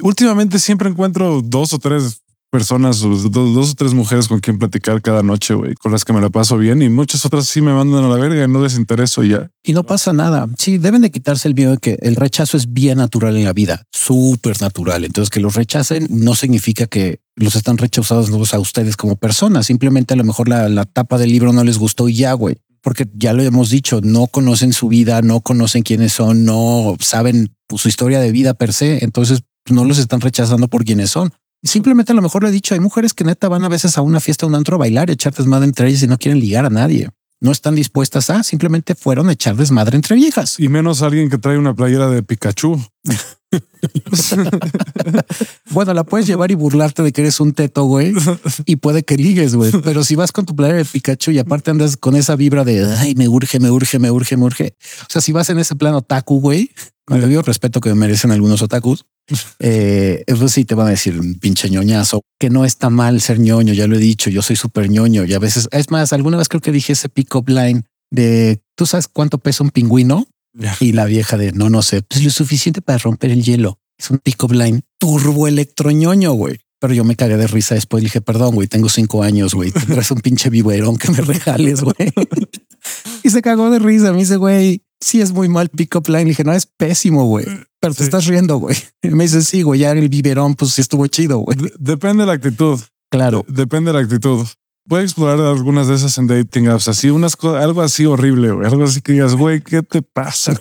Speaker 1: últimamente siempre encuentro dos o tres personas, dos, o tres mujeres con quien platicar cada noche, güey, con las que me la paso bien y muchas otras sí me mandan a la verga y no les intereso ya.
Speaker 2: Y no pasa nada. Sí, deben de quitarse el miedo de que el rechazo es bien natural en la vida, súper natural. Entonces que los rechacen no significa que los están rechazados a ustedes como personas. Simplemente a lo mejor la, la tapa del libro no les gustó y ya, güey porque ya lo hemos dicho, no conocen su vida, no conocen quiénes son, no saben pues, su historia de vida per se, entonces no los están rechazando por quienes son. Simplemente a lo mejor le he dicho, hay mujeres que neta van a veces a una fiesta, a un antro a bailar, y echar desmadre entre ellas y no quieren ligar a nadie. No están dispuestas a, simplemente fueron a echar desmadre entre viejas.
Speaker 1: Y menos alguien que trae una playera de Pikachu.
Speaker 2: bueno, la puedes llevar y burlarte de que eres un teto, güey, y puede que ligues, güey. Pero si vas con tu playera de Pikachu y aparte andas con esa vibra de ay, me urge, me urge, me urge, me urge. O sea, si vas en ese plano taku, güey, con el respeto que merecen algunos otakus, eh, eso sí te van a decir un pinche ñoñazo, que no está mal ser ñoño, ya lo he dicho, yo soy súper ñoño y a veces, es más, alguna vez creo que dije ese pick-up line de, ¿tú sabes cuánto pesa un pingüino? Y la vieja de, no, no sé, pues lo suficiente para romper el hielo. Es un pick-up line turbo electroñoño, güey. Pero yo me cagué de risa después. Dije, perdón, güey, tengo cinco años, güey. Tendrás un pinche viverón que me regales, güey. y se cagó de risa. Me dice, güey, sí es muy mal pick-up line. Le dije, no, es pésimo, güey. Pero te estás riendo, güey. Me dice, sí, güey, ya el biberón, pues sí estuvo chido, güey.
Speaker 1: Depende de la actitud.
Speaker 2: Claro.
Speaker 1: Depende de la actitud. Voy a explorar algunas de esas en dating apps, así unas cosas, algo así horrible, güey. Algo así que digas, güey, ¿qué te pasa?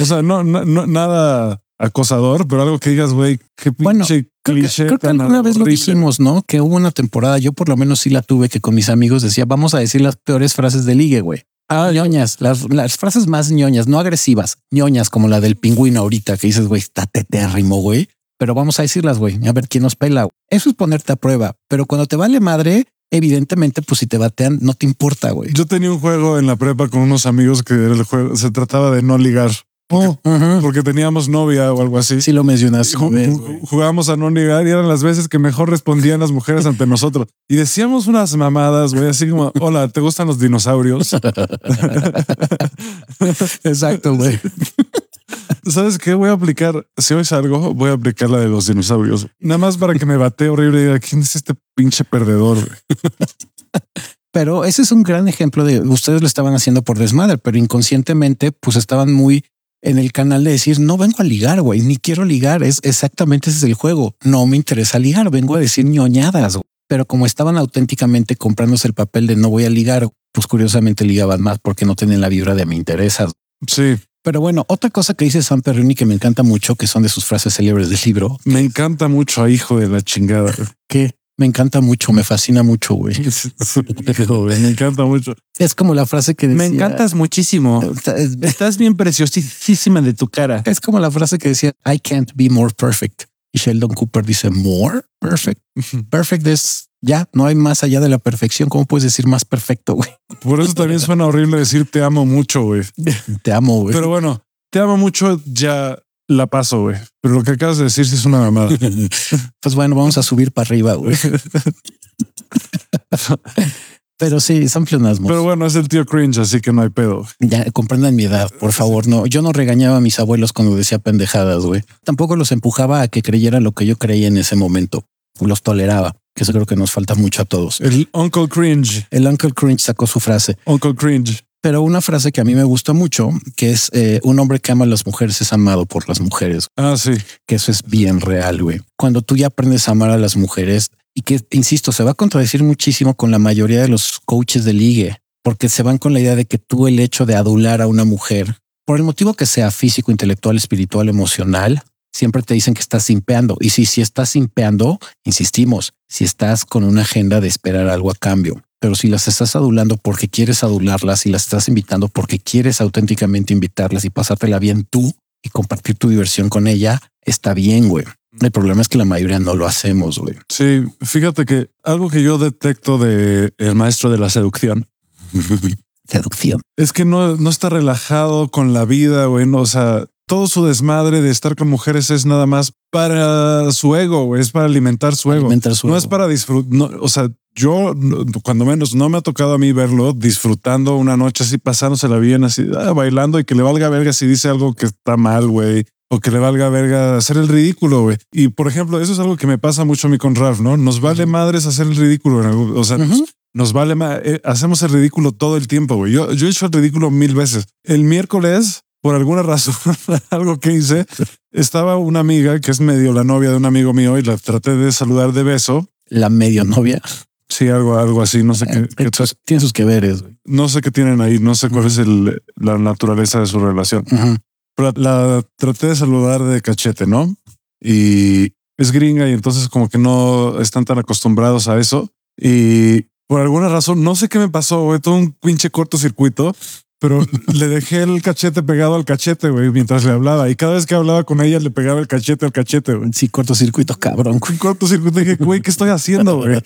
Speaker 1: o sea, no, no, no, nada acosador, pero algo que digas, güey, qué pinche cliché.
Speaker 2: Creo que, alguna vez lo dijimos, ¿no? Que hubo una temporada, yo por lo menos sí la tuve, que con mis amigos decía, vamos a decir las peores frases de ligue, güey. Ah, ñoñas, las, las, frases más ñoñas, no agresivas, ñoñas como la del pingüino ahorita que dices, güey, está tetérrimo, güey. Pero vamos a decirlas, güey, a ver quién nos pela. Eso es ponerte a prueba. Pero cuando te vale madre, evidentemente, pues si te batean, no te importa, güey.
Speaker 1: Yo tenía un juego en la prepa con unos amigos que el juego se trataba de no ligar. Oh, porque, teníamos novia o algo así.
Speaker 2: Sí, lo mencionaste.
Speaker 1: Jugábamos a no ligar y eran las veces que mejor respondían las mujeres ante nosotros. Y decíamos unas mamadas, güey, así como, hola, ¿te gustan los dinosaurios?
Speaker 2: Exacto, güey.
Speaker 1: ¿Sabes qué? Voy a aplicar, si hoy salgo, voy a aplicar la de los dinosaurios. Nada más para que me bate horrible y diga, ¿quién es este pinche perdedor?
Speaker 2: Pero ese es un gran ejemplo de ustedes lo estaban haciendo por desmadre, pero inconscientemente pues estaban muy en el canal de decir no vengo a ligar, güey, ni quiero ligar. Es exactamente ese es el juego. No me interesa ligar, vengo a decir ñoñadas. Pero como estaban auténticamente comprándose el papel de no voy a ligar, pues curiosamente ligaban más porque no tienen la vibra de me interesa.
Speaker 1: Sí.
Speaker 2: Pero bueno, otra cosa que dice Sam Perrini que me encanta mucho, que son de sus frases célebres del libro.
Speaker 1: Me encanta mucho, hijo de la chingada.
Speaker 2: ¿Qué? Me encanta mucho, me fascina mucho, güey.
Speaker 1: me encanta mucho.
Speaker 2: Es como la frase que
Speaker 3: decía. Me encantas muchísimo. Estás bien preciosísima de tu cara.
Speaker 2: Es como la frase que decía, I can't be more perfect. Y Sheldon Cooper dice, more perfect. Perfect es ya, no hay más allá de la perfección. ¿Cómo puedes decir más perfecto, güey?
Speaker 1: Por eso también suena horrible decir te amo mucho, güey.
Speaker 2: Te amo, güey.
Speaker 1: Pero bueno, te amo mucho ya la paso, güey. Pero lo que acabas de decir sí es una mamada.
Speaker 2: pues bueno, vamos a subir para arriba, güey. Pero sí, son pleonasmos.
Speaker 1: Pero bueno, es el tío cringe, así que no hay pedo.
Speaker 2: Ya comprendan mi edad, por favor. No, yo no regañaba a mis abuelos cuando decía pendejadas, güey. Tampoco los empujaba a que creyeran lo que yo creía en ese momento. Los toleraba, que eso creo que nos falta mucho a todos.
Speaker 1: El Uncle Cringe.
Speaker 2: El Uncle Cringe sacó su frase.
Speaker 1: Uncle Cringe.
Speaker 2: Pero una frase que a mí me gusta mucho, que es eh, un hombre que ama a las mujeres es amado por las mujeres.
Speaker 1: Ah, sí.
Speaker 2: Que eso es bien real, güey. Cuando tú ya aprendes a amar a las mujeres y que, insisto, se va a contradecir muchísimo con la mayoría de los coaches de ligue, porque se van con la idea de que tú el hecho de adular a una mujer, por el motivo que sea físico, intelectual, espiritual, emocional, siempre te dicen que estás simpeando. Y si, si estás simpeando, insistimos, si estás con una agenda de esperar algo a cambio, pero si las estás adulando porque quieres adularlas y las estás invitando porque quieres auténticamente invitarlas y pasártela bien tú y compartir tu diversión con ella, está bien, güey. El problema es que la mayoría no lo hacemos, güey.
Speaker 1: Sí, fíjate que algo que yo detecto de el maestro de la seducción
Speaker 2: Seducción.
Speaker 1: es que no, no está relajado con la vida, güey. No, o sea, todo su desmadre de estar con mujeres es nada más para su ego, güey. Es para alimentar su ego.
Speaker 2: Alimentar su
Speaker 1: no
Speaker 2: ego.
Speaker 1: es para disfrutar. o sea, yo cuando menos no me ha tocado a mí verlo disfrutando una noche así, pasándosela bien, así, ah, bailando y que le valga verga si dice algo que está mal, güey. O que le valga verga hacer el ridículo, güey. Y por ejemplo, eso es algo que me pasa mucho a mí con Ralph, ¿no? Nos vale madres hacer el ridículo. en algún- O sea, nos vale más. hacemos el ridículo todo el tiempo, güey. Yo, yo he hecho el ridículo mil veces. El miércoles, por alguna razón, algo que hice, estaba una amiga que es medio la novia de un amigo mío y la traté de saludar de beso.
Speaker 2: La medio novia.
Speaker 1: Sí, algo, algo así. No sé qué, qué-
Speaker 2: Entonces, tiene sus que veres. güey.
Speaker 1: no sé qué tienen ahí. No sé cuál es el, la naturaleza de su relación. Pero la traté de saludar de cachete, ¿no? Y es gringa y entonces como que no están tan acostumbrados a eso. Y por alguna razón, no sé qué me pasó, güey, todo un pinche cortocircuito, pero le dejé el cachete pegado al cachete, güey, mientras le hablaba. Y cada vez que hablaba con ella, le pegaba el cachete al cachete, güey.
Speaker 2: Sí, cortocircuito, cabrón.
Speaker 1: Un cortocircuito. Dije, güey, ¿qué estoy haciendo, güey?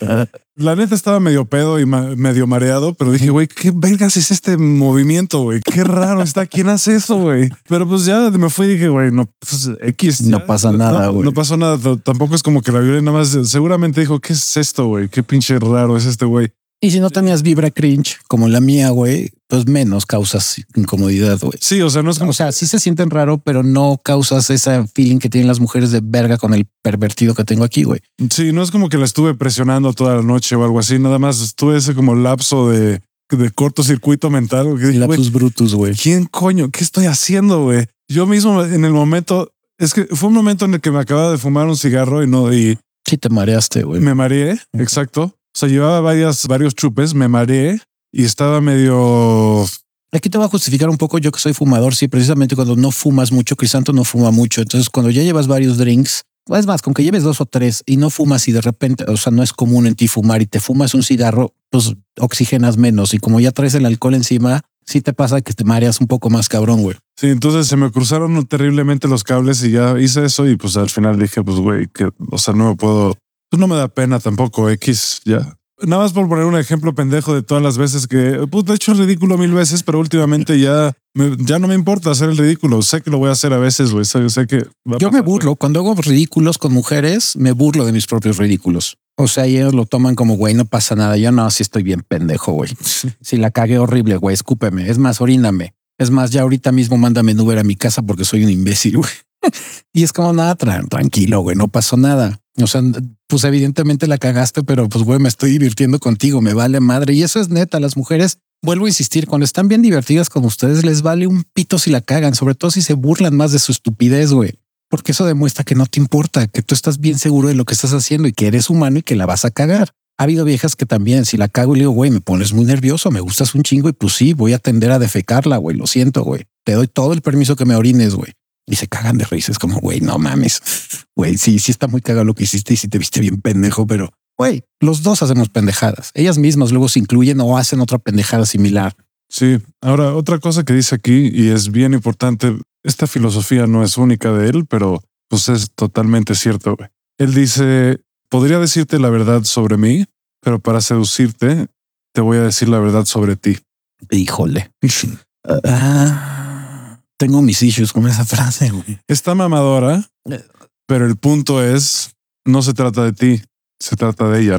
Speaker 1: La neta estaba medio pedo y ma- medio mareado, pero dije, güey, ¿qué vergas es este movimiento, güey? Qué raro está. ¿Quién hace eso, güey? Pero pues ya me fui y dije, güey, no, pues X.
Speaker 2: No
Speaker 1: ya.
Speaker 2: pasa nada,
Speaker 1: No,
Speaker 2: güey.
Speaker 1: No, pasó nada. Tampoco es como que la violé nada más. Seguramente dijo, ¿qué es esto, güey? Qué pinche raro es este güey.
Speaker 2: Y si no tenías vibra cringe como la mía, güey, pues menos causas incomodidad, güey.
Speaker 1: Sí, o sea, no es como
Speaker 2: O sea, sí se sienten raro, pero no causas ese feeling que tienen las mujeres de verga con el pervertido que tengo aquí, güey.
Speaker 1: Sí, no es como que la estuve presionando toda la noche o algo así. Nada más estuve ese como lapso de, de cortocircuito mental. Que
Speaker 2: Lapsus brutus, güey.
Speaker 1: ¿quién coño? ¿Qué estoy haciendo, güey? Yo mismo en el momento, es que fue un momento en el que me acababa de fumar un cigarro y no, y
Speaker 2: Sí te mareaste, güey.
Speaker 1: me mareé, exacto. O sea, llevaba varias, varios chupes, me mareé y estaba medio...
Speaker 2: Aquí te voy a justificar un poco yo que soy fumador. Sí, precisamente cuando no fumas mucho, Crisanto no fuma mucho. Entonces, cuando ya llevas varios drinks, o es más, con que lleves dos o tres y no fumas y de repente, o sea, no es común en ti fumar y te fumas un cigarro, pues oxigenas menos. Y como ya traes el alcohol encima, sí te pasa que te mareas un poco más cabrón, güey.
Speaker 1: Sí, entonces se me cruzaron terriblemente los cables y ya hice eso y pues al final dije, pues güey, que, o sea, no me puedo, pues no me da pena tampoco, X, ya. Nada más por poner un ejemplo pendejo de todas las veces que, puta, he hecho el ridículo mil veces, pero últimamente ya, me- ya no me importa hacer el ridículo. Sé que lo voy a hacer a veces, güey. Sé, sé que... va a
Speaker 2: Yo me burlo. Cuando hago ridículos con mujeres, me burlo de mis propios ridículos. O sea, ellos lo toman como, güey, no pasa nada. Yo no, sí estoy bien pendejo, güey. Si la cagué horrible, güey, escúpeme. Es más, oríname. Es más, ya ahorita mismo mándame en Uber a mi casa porque soy un imbécil, güey. y es como nada, tra- tranquilo, güey, no pasó nada. O sea, pues evidentemente la cagaste, pero pues, güey, me estoy divirtiendo contigo, me vale madre. Y eso es neta, las mujeres, vuelvo a insistir, cuando están bien divertidas con ustedes, les vale un pito si la cagan, sobre todo si se burlan más de su estupidez, güey. Porque eso demuestra que no te importa, que tú estás bien seguro de lo que estás haciendo y que eres humano y que la vas a cagar. Ha habido viejas que también, si la cago y le digo, güey, me pones muy nervioso, me gustas un chingo y pues sí, voy a tender a defecarla, güey, lo siento, güey. Te doy todo el permiso que me orines, güey. Y se cagan de risa, es como, güey, no mames. Güey, sí, sí está muy cagado lo que hiciste y sí te viste bien pendejo, pero, güey, los dos hacemos pendejadas. Ellas mismas luego se incluyen o hacen otra pendejada similar.
Speaker 1: Sí. Ahora, otra cosa que dice aquí, y es bien importante, esta filosofía no es única de él, pero pues es totalmente cierto. güey. Él dice, podría decirte la verdad sobre mí, pero para seducirte, te voy a decir la verdad sobre ti.
Speaker 2: Híjole. Ah, tengo mis issues con esa frase, güey.
Speaker 1: Está mamadora, pero el punto es, no se trata de ti, se trata de ella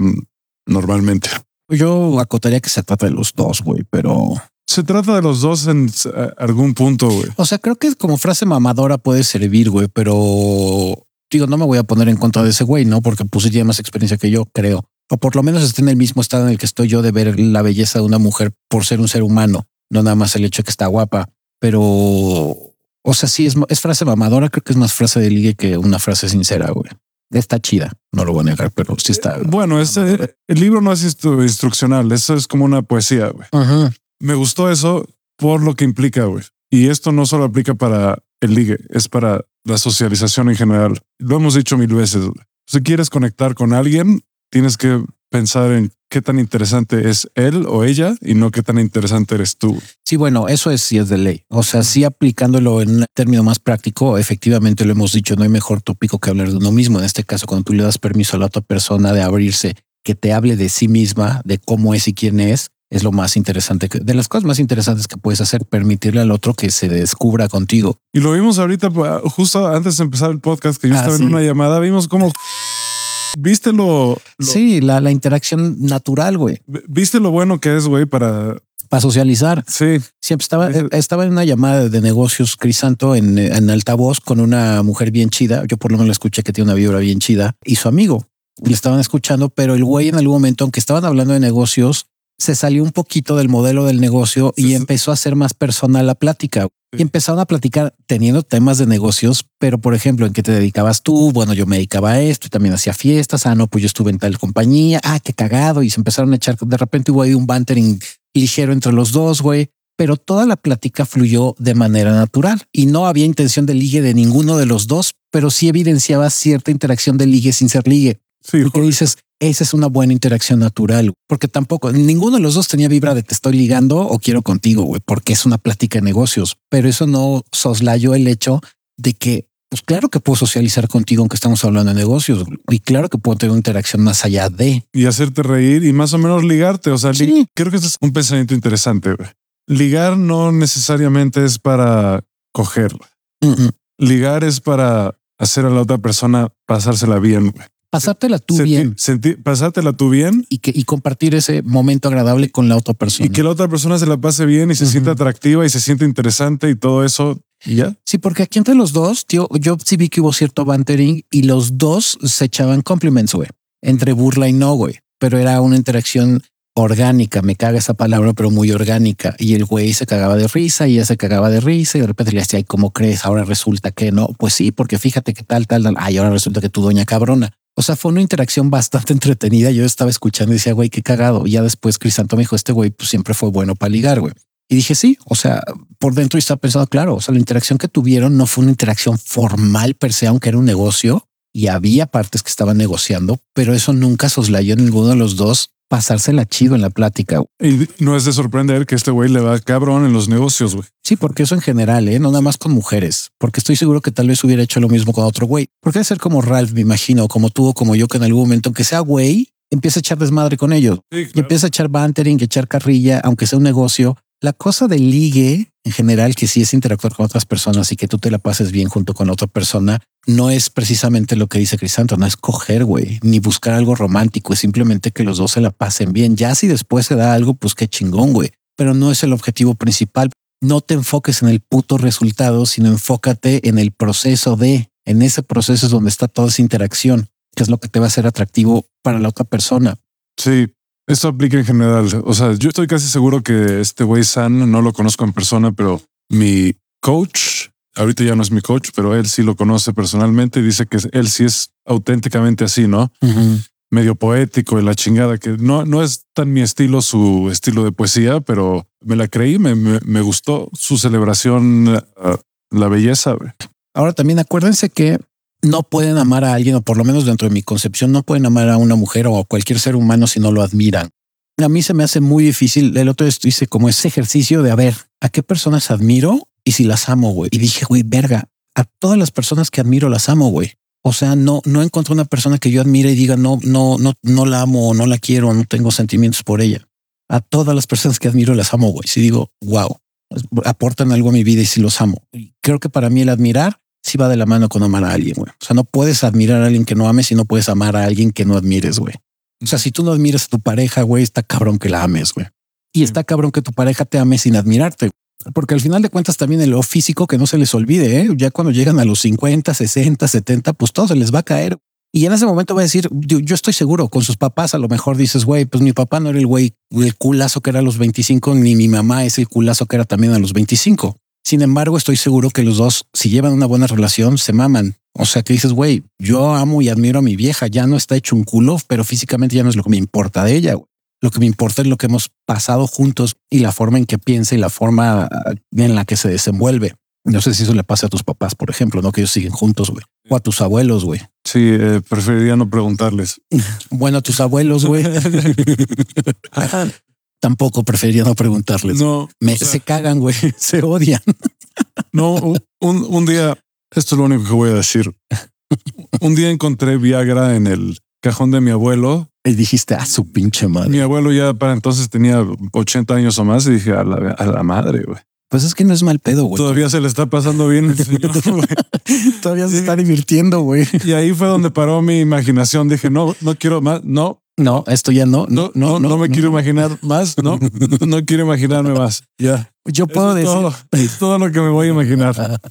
Speaker 1: normalmente.
Speaker 2: Yo acotaría que se trata de los dos, güey, pero
Speaker 1: Se trata de los dos en algún punto, güey.
Speaker 2: O sea, creo que como frase mamadora puede servir, güey, pero digo, no me voy a poner en contra de ese güey, ¿no? Porque pues tiene más experiencia que yo, creo. O por lo menos está en el mismo estado en el que estoy yo de ver la belleza de una mujer por ser un ser humano, no nada más el hecho de que está guapa. Pero, o sea, sí, es, es frase mamadora, creo que es más frase de ligue que una frase sincera, güey. Está chida, no lo voy a negar, pero sí está.
Speaker 1: Bueno, ese, el libro no es instru- instruccional, eso es como una poesía, güey.
Speaker 2: Ajá.
Speaker 1: Me gustó eso por lo que implica, güey. Y esto no solo aplica para el ligue, es para la socialización en general. Lo hemos dicho mil veces. Si quieres conectar con alguien, tienes que pensar en qué tan interesante es él o ella y no qué tan interesante eres tú.
Speaker 2: Sí, bueno, eso es sí es de ley. O sea, sí aplicándolo en un término más práctico, efectivamente lo hemos dicho, no hay mejor tópico que hablar de uno mismo. En este caso, cuando tú le das permiso a la otra persona de abrirse, que te hable de sí misma, de cómo es y quién es, es lo más interesante, de las cosas más interesantes que puedes hacer, permitirle al otro que se descubra contigo.
Speaker 1: Y lo vimos ahorita, justo antes de empezar el podcast, que yo
Speaker 2: Ah,
Speaker 1: estaba
Speaker 2: sí.
Speaker 1: en una llamada, vimos cómo... ¿Viste lo, lo-
Speaker 2: Sí, la, la interacción natural, güey,
Speaker 1: ¿Viste lo bueno que es, güey, para...
Speaker 2: para socializar.
Speaker 1: Sí,
Speaker 2: Siempre estaba,
Speaker 1: Ese-
Speaker 2: eh, estaba en una llamada de negocios Crisanto en, en altavoz con una mujer bien chida. Yo por lo menos la escuché que tiene una vibra bien chida y su amigo le estaban escuchando, pero el güey en algún momento, aunque estaban hablando de negocios, se salió un poquito del modelo del negocio y
Speaker 1: sí.
Speaker 2: empezó a ser más personal la plática.
Speaker 1: Sí.
Speaker 2: Y empezaron a platicar teniendo temas de negocios, pero por ejemplo, ¿en qué te dedicabas tú? Bueno, yo me dedicaba a esto y también hacía fiestas. Ah, no, pues yo estuve en tal compañía. Ah, qué cagado. Y se empezaron a echar. De repente hubo ahí un bantering ligero entre los dos, güey. Pero toda la plática fluyó de manera natural y no había intención de ligue de ninguno de los dos, pero sí evidenciaba cierta interacción de ligue sin ser ligue.
Speaker 1: sí.
Speaker 2: Y que dices, esa es una buena interacción natural, porque tampoco ninguno de los dos tenía vibra de te estoy ligando o quiero contigo, güey, porque es una plática de negocios, pero eso no soslayó el hecho de que, pues claro que puedo socializar contigo aunque estamos hablando de negocios y claro que puedo tener una interacción más allá de.
Speaker 1: Y hacerte reír y más o menos ligarte. O sea,
Speaker 2: Sí.
Speaker 1: creo que ese es un pensamiento interesante, güey. Ligar no necesariamente es para coger. Ligar es para hacer a la otra persona pasársela bien. güey.
Speaker 2: Pasártela tú bien
Speaker 1: pasártela tú bien
Speaker 2: y que y compartir ese momento agradable con la otra persona.
Speaker 1: y que la otra persona se la pase bien y se sienta atractiva y se siente interesante y todo eso. Y ya.
Speaker 2: Sí, porque aquí entre los dos, tío, yo sí vi que hubo cierto bantering y los dos se echaban compliments, güey, entre burla y no, güey, pero era una interacción orgánica, me caga esa palabra, pero muy orgánica. Y el güey se cagaba de risa y ella se cagaba de risa y de repente le decía, "Ay, ¿cómo crees? Ahora resulta que no. Pues sí, porque fíjate que tal, tal, tal. Ay, ahora resulta que tu doña cabrona. O sea, fue una interacción bastante entretenida. Yo estaba escuchando y decía, güey, qué cagado. Y ya después Crisanto me dijo, este güey pues siempre fue bueno para ligar, güey. Y dije, sí, o sea, por dentro estaba pensando, claro, o sea, la interacción que tuvieron no fue una interacción formal per se, aunque era un negocio y había partes que estaban negociando, pero eso nunca soslayó en ninguno de los dos pasársela chido en la plática.
Speaker 1: Y no es de sorprender que este güey le va cabrón en los negocios, güey.
Speaker 2: Sí, porque eso en general, ¿eh? no nada más con mujeres, porque estoy seguro que tal vez hubiera hecho lo mismo con otro güey. Porque debe ser como Ralph, me imagino, como tú o como yo, que en algún momento, aunque sea güey, empieza a echar desmadre con ellos
Speaker 1: Sí,
Speaker 2: y empieza a echar bantering, echar carrilla, aunque sea un negocio. La cosa del ligue en general, que sí es interactuar con otras personas y que tú te la pases bien junto con otra persona, no es precisamente lo que dice Crisanto, no es coger, güey, ni buscar algo romántico, es simplemente que los dos se la pasen bien. Ya si después se da algo, pues qué chingón, güey, pero no es el objetivo principal. No te enfoques en el puto resultado, sino enfócate en el proceso de, en ese proceso es donde está toda esa interacción, que es lo que te va a hacer atractivo para la otra persona.
Speaker 1: Sí, esto aplica en general. O sea, yo estoy casi seguro que este güey San no lo conozco en persona, pero mi coach, ahorita ya no es mi coach, pero él sí lo conoce personalmente y dice que él sí es auténticamente así, ¿no? Medio poético y la chingada, que no, no es tan mi estilo, su estilo de poesía, pero me la creí, me, me, me gustó su celebración, la belleza.
Speaker 2: Ahora también acuérdense que no pueden amar a alguien, o por lo menos dentro de mi concepción, no pueden amar a una mujer o a cualquier ser humano si no lo admiran. A mí se me hace muy difícil. El otro día hice como ese ejercicio de a ver a qué personas admiro y si las amo, güey. Y dije, güey, verga, a todas las personas que admiro las amo, güey. O sea, no, no encontré una persona que yo admire y diga no, no, no, no la amo, no la quiero, no tengo sentimientos por ella. A todas las personas que admiro las amo, güey. Si digo, wow, aportan algo a mi vida y si los amo. Creo que para mí el admirar sí va de la mano con amar a alguien, güey. O sea, no puedes admirar a alguien que no ames y no puedes amar a alguien que no admires, güey. O sea, si tú no admiras a tu pareja, güey, está cabrón que la ames, güey. Y está cabrón que tu pareja te ame sin admirarte. Porque al final de cuentas también en lo físico que no se les olvide, ¿eh? ya cuando llegan a los 50, 60, 70, pues todo se les va a caer. Y en ese momento va a decir, yo, yo estoy seguro, con sus papás a lo mejor dices, güey, pues mi papá no era el güey, el culazo que era a los 25, ni mi mamá es el culazo que era también a los 25. Sin embargo, estoy seguro que los dos, si llevan una buena relación, se maman. O sea, que dices, güey, yo amo y admiro a mi vieja, ya no está hecho un culo, pero físicamente ya no es lo que me importa de ella. güey. Lo que me importa es lo que hemos pasado juntos y la forma en que piensa y la forma ah, en la que se desenvuelve. No sé si eso le pasa a tus papás, por ejemplo, no que ellos siguen juntos, güey. O a tus abuelos, güey.
Speaker 1: Sí, eh, preferiría no preguntarles.
Speaker 2: Bueno, a tus abuelos, güey. Tampoco preferiría no preguntarles.
Speaker 1: No,
Speaker 2: Me,
Speaker 1: o sea,
Speaker 2: se cagan, güey. Se odian.
Speaker 1: no, un, un día, esto es lo único que voy a decir. Un día encontré Viagra en el cajón de mi abuelo.
Speaker 2: Y dijiste, a su pinche madre.
Speaker 1: Mi abuelo ya para entonces tenía 80 años o más y dije a la, a la madre, güey.
Speaker 2: Pues es que no es mal pedo, güey.
Speaker 1: Todavía se le está pasando bien el señor, güey.
Speaker 2: Todavía se está divirtiendo, güey.
Speaker 1: Y ahí fue donde paró mi imaginación. Dije, no, no quiero más. No,
Speaker 2: No, esto ya no.
Speaker 1: no, no, no, me quiero imaginar más. No, no quiero imaginarme más. Ya.
Speaker 2: Yo puedo
Speaker 1: es
Speaker 2: decir,
Speaker 1: todo, es todo lo que me voy a imaginar.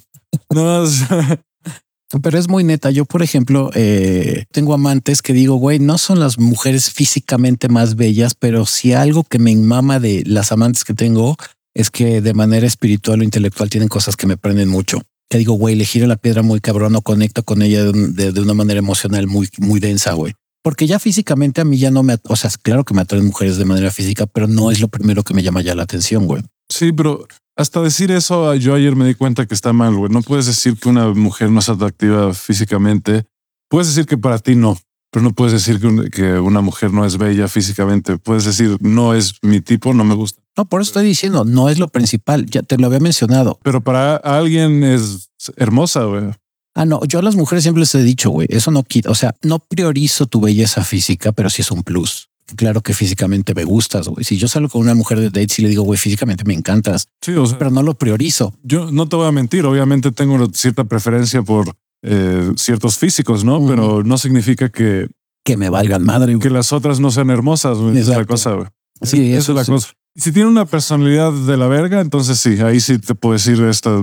Speaker 1: No, o sea,
Speaker 2: pero es muy neta. Yo, por ejemplo, eh, tengo amantes que digo, güey, no son las mujeres físicamente más bellas, pero si algo que me mama de las amantes que tengo es que de manera espiritual o intelectual tienen cosas que me prenden mucho. Que digo, güey, le giro la piedra muy cabrón o conecto con ella de- de una manera emocional muy, muy densa, güey. Porque ya físicamente a mí ya no me, o sea, claro que me atraen mujeres de manera física, pero no es lo primero que me llama ya la atención, güey.
Speaker 1: sí, pero hasta decir eso, yo ayer me di cuenta que está mal, güey. No puedes decir que una mujer no es atractiva físicamente. Puedes decir que para ti no, pero no puedes decir que, un- que una mujer no es bella físicamente. Puedes decir no es mi tipo, no me gusta.
Speaker 2: No, por eso estoy diciendo, no es lo principal. Ya te lo había mencionado.
Speaker 1: Pero para alguien es hermosa, güey.
Speaker 2: Ah, no, yo a las mujeres siempre les he dicho, güey, eso no quita, o sea, no priorizo tu belleza física, pero sí es un plus. Claro que físicamente me gustas, güey. Si yo salgo con una mujer de dates y le digo, güey, físicamente me encantas,
Speaker 1: Sí, o sea,
Speaker 2: pero no lo priorizo.
Speaker 1: yo no te voy a mentir. Obviamente tengo cierta preferencia por eh, ciertos físicos, ¿no? Pero no significa que,
Speaker 2: Que me valgan madre.
Speaker 1: que
Speaker 2: güey.
Speaker 1: las otras no sean hermosas. güey. Esa es la cosa, güey.
Speaker 2: Sí, eso
Speaker 1: es la
Speaker 2: sí.
Speaker 1: cosa. Si tiene una personalidad de la verga, entonces sí, ahí sí te puedo decir esta,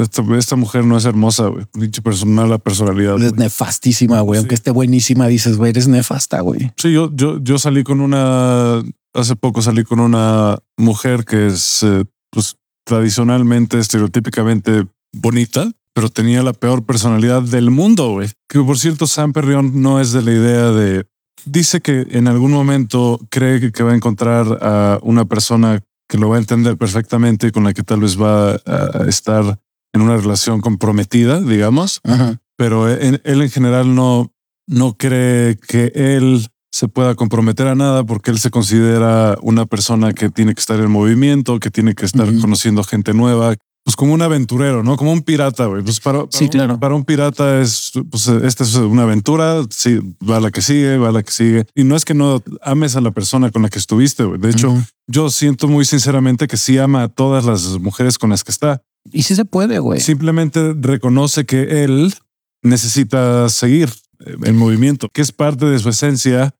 Speaker 1: esta, esta mujer no es hermosa, güey. Personal, la personalidad.
Speaker 2: Es nefastísima, güey.
Speaker 1: Sí.
Speaker 2: Aunque esté buenísima, dices, güey, eres nefasta, güey.
Speaker 1: Sí, yo, yo, yo salí con una, hace poco salí con una mujer que es, eh, pues, tradicionalmente, estereotípicamente bonita, pero tenía la peor personalidad del mundo, güey. Que por cierto, Sam Perrión no es de la idea de, dice que en algún momento cree que, va a encontrar a una persona que lo va a entender perfectamente y con la que tal vez va a estar en una relación comprometida, digamos
Speaker 2: Ajá.
Speaker 1: pero en- él en general no, no cree que él se pueda comprometer a nada porque él se considera una persona que tiene que estar en movimiento, que tiene que estar conociendo gente nueva, pues como un aventurero, ¿no? Como un pirata, güey. Pues para, para
Speaker 2: Sí,
Speaker 1: un-
Speaker 2: claro.
Speaker 1: para un pirata es, pues esta es una aventura, sí, va a la que sigue, va a la que sigue. Y no es que no ames a la persona con la que estuviste, güey. De hecho, yo siento muy sinceramente que sí ama a todas las mujeres con las que está.
Speaker 2: Y sí se puede, güey.
Speaker 1: Simplemente reconoce que él necesita seguir eh, en movimiento, que es parte de su esencia,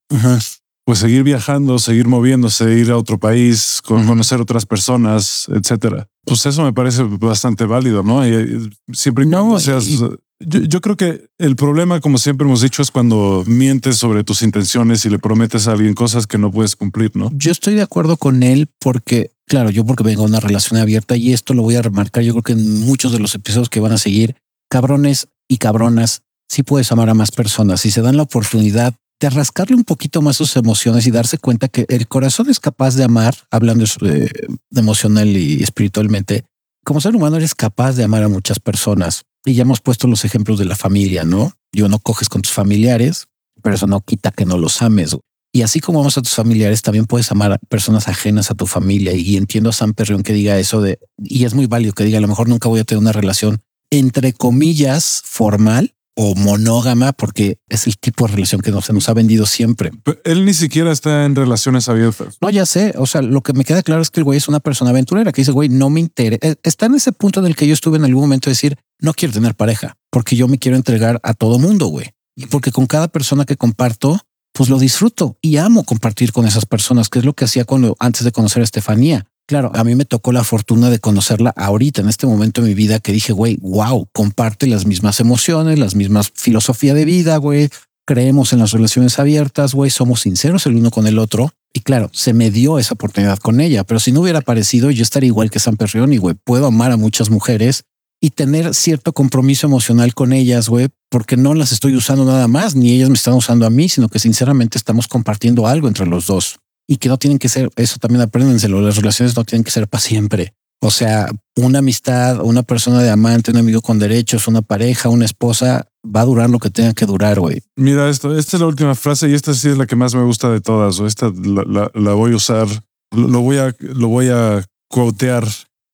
Speaker 1: pues seguir viajando, seguir moviéndose, ir a otro país, conocer otras personas, etcétera. Pues eso me parece bastante válido, ¿no? Y, siempre y
Speaker 2: No,
Speaker 1: cuando seas- yo, yo creo que el problema, como siempre hemos dicho, es cuando mientes sobre tus intenciones y le prometes a alguien cosas que no puedes cumplir, ¿no?
Speaker 2: Yo estoy de acuerdo con él porque, claro, yo porque vengo de una relación abierta y esto lo voy a remarcar, yo creo que en muchos de los episodios que van a seguir, cabrones y cabronas, sí puedes amar a más personas si se dan la oportunidad de rascarle un poquito más sus emociones y darse cuenta que el corazón es capaz de amar, hablando eh, emocional y espiritualmente, como ser humano eres capaz de amar a muchas personas. Y ya hemos puesto los ejemplos de la familia, ¿no? Yo no coges con tus familiares, pero eso no quita que no los ames. Y así como amas a tus familiares, también puedes amar a personas ajenas a tu familia. Y entiendo a Sam Perrión que diga eso de, y es muy válido que diga, a lo mejor nunca voy a tener una relación entre comillas formal o monógama, porque es el tipo de relación que no se nos ha vendido siempre.
Speaker 1: Pero Él ni siquiera está en relaciones abiertas.
Speaker 2: No, ya sé. O sea, lo que me queda claro es que el güey es una persona aventurera que dice, güey, no me interesa. Está en ese punto en el que yo estuve en algún momento de decir, no quiero tener pareja porque yo me quiero entregar a todo mundo, güey. Y porque con cada persona que comparto, pues lo disfruto y amo compartir con esas personas, que es lo que hacía cuando antes de conocer a Estefanía. Claro, a mí me tocó la fortuna de conocerla ahorita, en este momento de mi vida, que dije, güey, wow, comparte las mismas emociones, las mismas filosofía de vida, güey. Creemos en las relaciones abiertas, güey, somos sinceros el uno con el otro. Y claro, se me dio esa oportunidad con ella, pero si no hubiera aparecido, yo estaría igual que San Perrión y güey, puedo amar a muchas mujeres y tener cierto compromiso emocional con ellas, güey, porque no las estoy usando nada más, ni ellas me están usando a mí, sino que sinceramente estamos compartiendo algo entre los dos y que no tienen que ser, eso también apréndenselo, las relaciones no tienen que ser para siempre. O sea, una amistad, una persona de amante, un amigo con derechos, una pareja, una esposa, va a durar lo que tenga que durar, güey.
Speaker 1: Mira esto, esta es la última frase y esta sí es la que más me gusta de todas. O esta la, la- la voy a usar, lo, lo voy a, lo voy a quotear.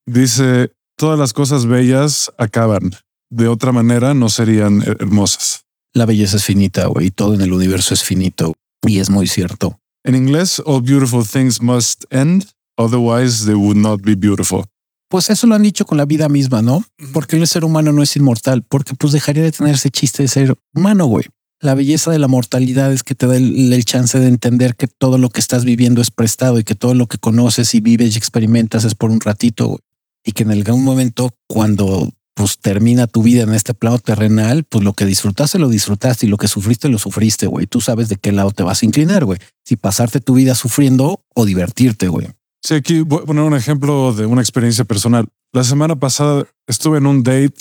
Speaker 1: Dice, todas las cosas bellas acaban. De otra manera no serían her- hermosas.
Speaker 2: La belleza es finita, güey. Todo en el universo es finito. Y es muy cierto.
Speaker 1: En inglés, all beautiful things must end, otherwise they would not be beautiful.
Speaker 2: Pues eso lo han dicho con la vida misma, ¿no? Porque el ser humano no es inmortal, porque pues dejaría de tener ese chiste de ser humano, güey. La belleza de la mortalidad es que te da el, el chance de entender que todo lo que estás viviendo es prestado y que todo lo que conoces y vives y experimentas es por un ratito güey. y que en algún momento cuando pues termina tu vida en este plano terrenal, pues lo que disfrutaste lo disfrutaste y lo que sufriste lo sufriste, güey. Tú sabes de qué lado te vas a inclinar, güey. Si pasarte tu vida sufriendo o divertirte, güey.
Speaker 1: Sí, aquí voy a poner un ejemplo de una experiencia personal. La semana pasada estuve en un date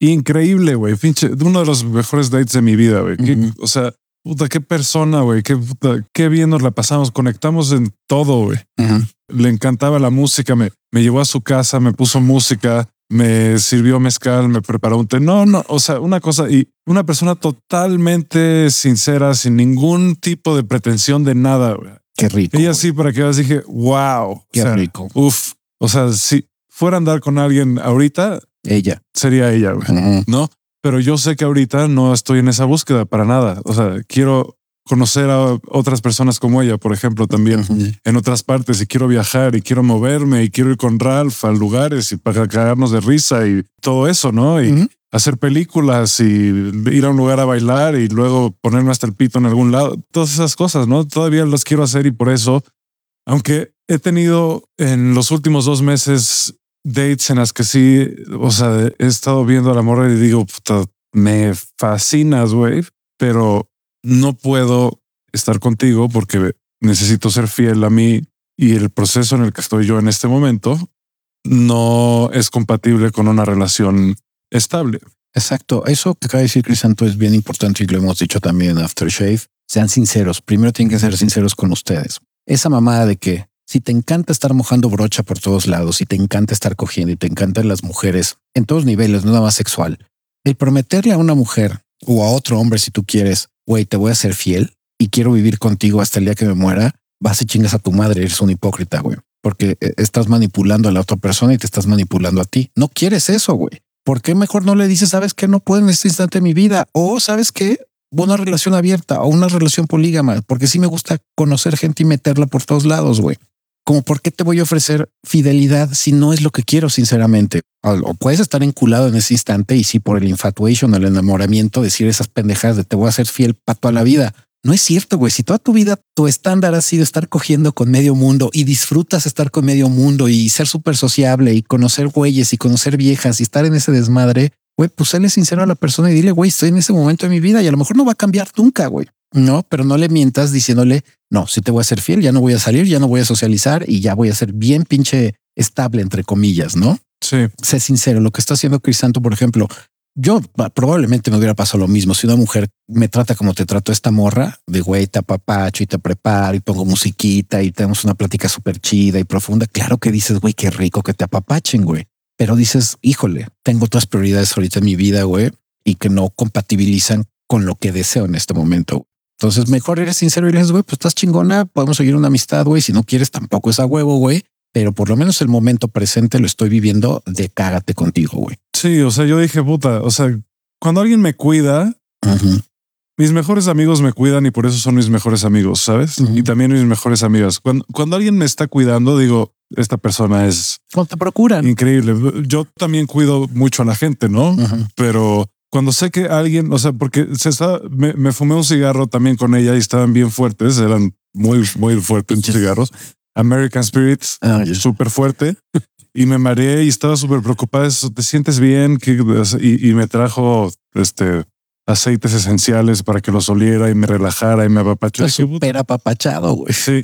Speaker 1: increíble, güey. Pinche, uno de los mejores dates de mi vida, güey. Qué-
Speaker 2: Ujú.
Speaker 1: O sea, puta, qué persona, güey. Qué, puta, qué bien nos la pasamos. Conectamos en todo, güey. Le encantaba la música. Me, me llevó a su casa, me puso música, me sirvió mezcal, me preparó un té. No, no, o sea, una cosa y una persona totalmente sincera, sin ningún tipo de pretensión de nada.
Speaker 2: Qué rico.
Speaker 1: Ella
Speaker 2: güey.
Speaker 1: sí, para que veas, dije, wow.
Speaker 2: Qué
Speaker 1: O sea,
Speaker 2: rico.
Speaker 1: Uf. O sea, si fuera a andar con alguien ahorita,
Speaker 2: Ella.
Speaker 1: sería ella, güey. No, pero yo sé que ahorita no estoy en esa búsqueda para nada. O sea, quiero conocer a otras personas como ella, por ejemplo, también en otras partes y quiero viajar y quiero moverme y quiero ir con Ralph a lugares y para cagarnos de risa y todo eso, ¿no? Y hacer películas y ir a un lugar a bailar y luego ponerme hasta el pito en algún lado. Todas esas cosas, ¿no? Todavía las quiero hacer y por eso, aunque he tenido en los últimos dos meses dates en las que sí, o sea, he estado viendo a la morra y digo, puta, me fascinas, güey, pero no puedo estar contigo porque necesito ser fiel a mí y el proceso en el que estoy yo en este momento no es compatible con una relación estable.
Speaker 2: Exacto. Eso que acaba de decir Crisanto es bien importante y lo hemos dicho también en Aftershave. Sean sinceros. Primero tienen que ser sinceros con ustedes. Esa mamada de que si te encanta estar mojando brocha por todos lados, si te encanta estar cogiendo y te encantan las mujeres en todos niveles, nada más sexual, el prometerle a una mujer o a otro hombre, si tú quieres, güey, te voy a ser fiel y quiero vivir contigo hasta el día que me muera, vas y chingas a tu madre, eres un hipócrita, güey, porque eh, estás manipulando a la otra persona y te estás manipulando a ti. No quieres eso, güey. ¿Por qué mejor no le dices, sabes que no puedo en este instante de mi vida? O sabes que una relación abierta o una relación polígama, porque sí me gusta conocer gente y meterla por todos lados, güey. Como por qué te voy a ofrecer fidelidad si no es lo que quiero, sinceramente. O, puedes estar enculado en ese instante y sí por el infatuation el enamoramiento decir esas pendejadas de te voy a ser fiel para toda la vida. No es cierto, güey. Si toda tu vida tu estándar ha sido estar cogiendo con medio mundo y disfrutas estar con medio mundo y ser súper sociable y conocer güeyes y conocer viejas y estar en ese desmadre, güey, pues séle sincero a la persona y dile, güey, estoy en ese momento de mi vida y a lo mejor no va a cambiar nunca, güey. No, pero no le mientas diciéndole, no, si te voy a ser fiel, ya no voy a salir, ya no voy a socializar y ya voy a ser bien pinche estable, entre comillas, ¿no?
Speaker 1: Sí,
Speaker 2: sé sincero, lo que está haciendo Crisanto, por ejemplo, yo pa- probablemente me hubiera pasado lo mismo. Si una mujer me trata como te trato esta morra, de güey, te apapacho y te preparo y pongo musiquita y tenemos una plática súper chida y profunda, claro que dices, güey, qué rico que te apapachen, güey. Pero dices, híjole, tengo otras prioridades ahorita en mi vida, güey, y que no compatibilizan con lo que deseo en este momento. Entonces, mejor eres sincero y le dices, güey, pues estás chingona, podemos seguir una amistad, güey. Si no quieres, tampoco es a huevo, güey. Pero por lo menos el momento presente lo estoy viviendo de cágate contigo, güey.
Speaker 1: sí, o sea, yo dije, puta, o sea, cuando alguien me cuida, mis mejores amigos me cuidan y por eso son mis mejores amigos, ¿sabes? Y también mis mejores amigas. Cuando, cuando alguien me está cuidando, digo, esta persona es
Speaker 2: Cuando te procuran.
Speaker 1: increíble. Yo también cuido mucho a la gente, ¿no? Pero cuando sé que alguien, o sea, porque se está, me, me fumé un cigarro también con ella y estaban bien fuertes, eran muy, muy fuertes
Speaker 2: Pinches-
Speaker 1: cigarros. American Spirits,
Speaker 2: Ah, ya.
Speaker 1: súper fuerte. Y me mareé y estaba súper preocupada. Eso, ¿Te sientes bien? ¿Qué- Y, y me trajo este aceites esenciales para que los oliera y me relajara y me apapachó.
Speaker 2: Súper apapachado, güey.
Speaker 1: Sí.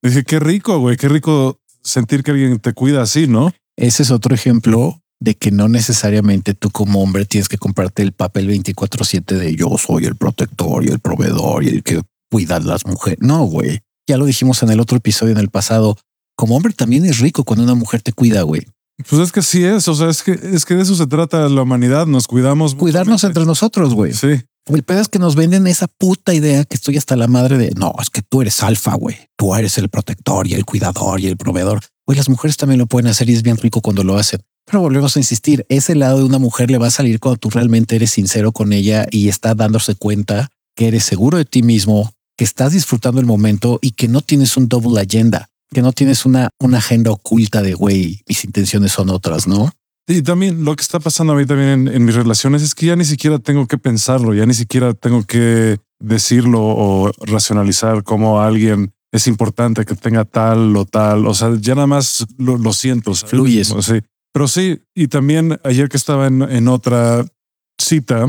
Speaker 1: Dije, qué rico, güey, qué rico sentir que alguien te cuida así, ¿no?
Speaker 2: Ese es otro ejemplo de que no necesariamente tú como hombre tienes que comprarte el papel 24/7 de yo soy el protector y el proveedor y el que cuida a las mujeres. No, güey. Ya lo dijimos en el otro episodio en el pasado. Como hombre también es rico cuando una mujer te cuida, güey.
Speaker 1: Pues es que sí es, o sea, es que es que de eso se trata la humanidad, nos cuidamos.
Speaker 2: Cuidarnos entre nosotros, güey.
Speaker 1: Sí.
Speaker 2: El pedo es que nos venden esa puta idea que estoy hasta la madre de no, es que tú eres alfa, güey. Tú eres el protector y el cuidador y el proveedor. Güey, las mujeres también lo pueden hacer y es bien rico cuando lo hacen. Pero volvemos a insistir, ese lado de una mujer le va a salir cuando tú realmente eres sincero con ella y está dándose cuenta que eres seguro de ti mismo, que estás disfrutando el momento y que no tienes un double agenda, que no tienes una, una agenda oculta de güey, mis intenciones son otras, ¿no?
Speaker 1: Y también lo que está pasando a mí también en, en, mis relaciones es que ya ni siquiera tengo que pensarlo, ya ni siquiera tengo que decirlo o racionalizar cómo alguien es importante que tenga tal o tal. O sea, ya nada más lo, lo siento. ¿sabes?
Speaker 2: Fluyes.
Speaker 1: Sí. Pero sí, y también ayer que estaba en, en otra cita,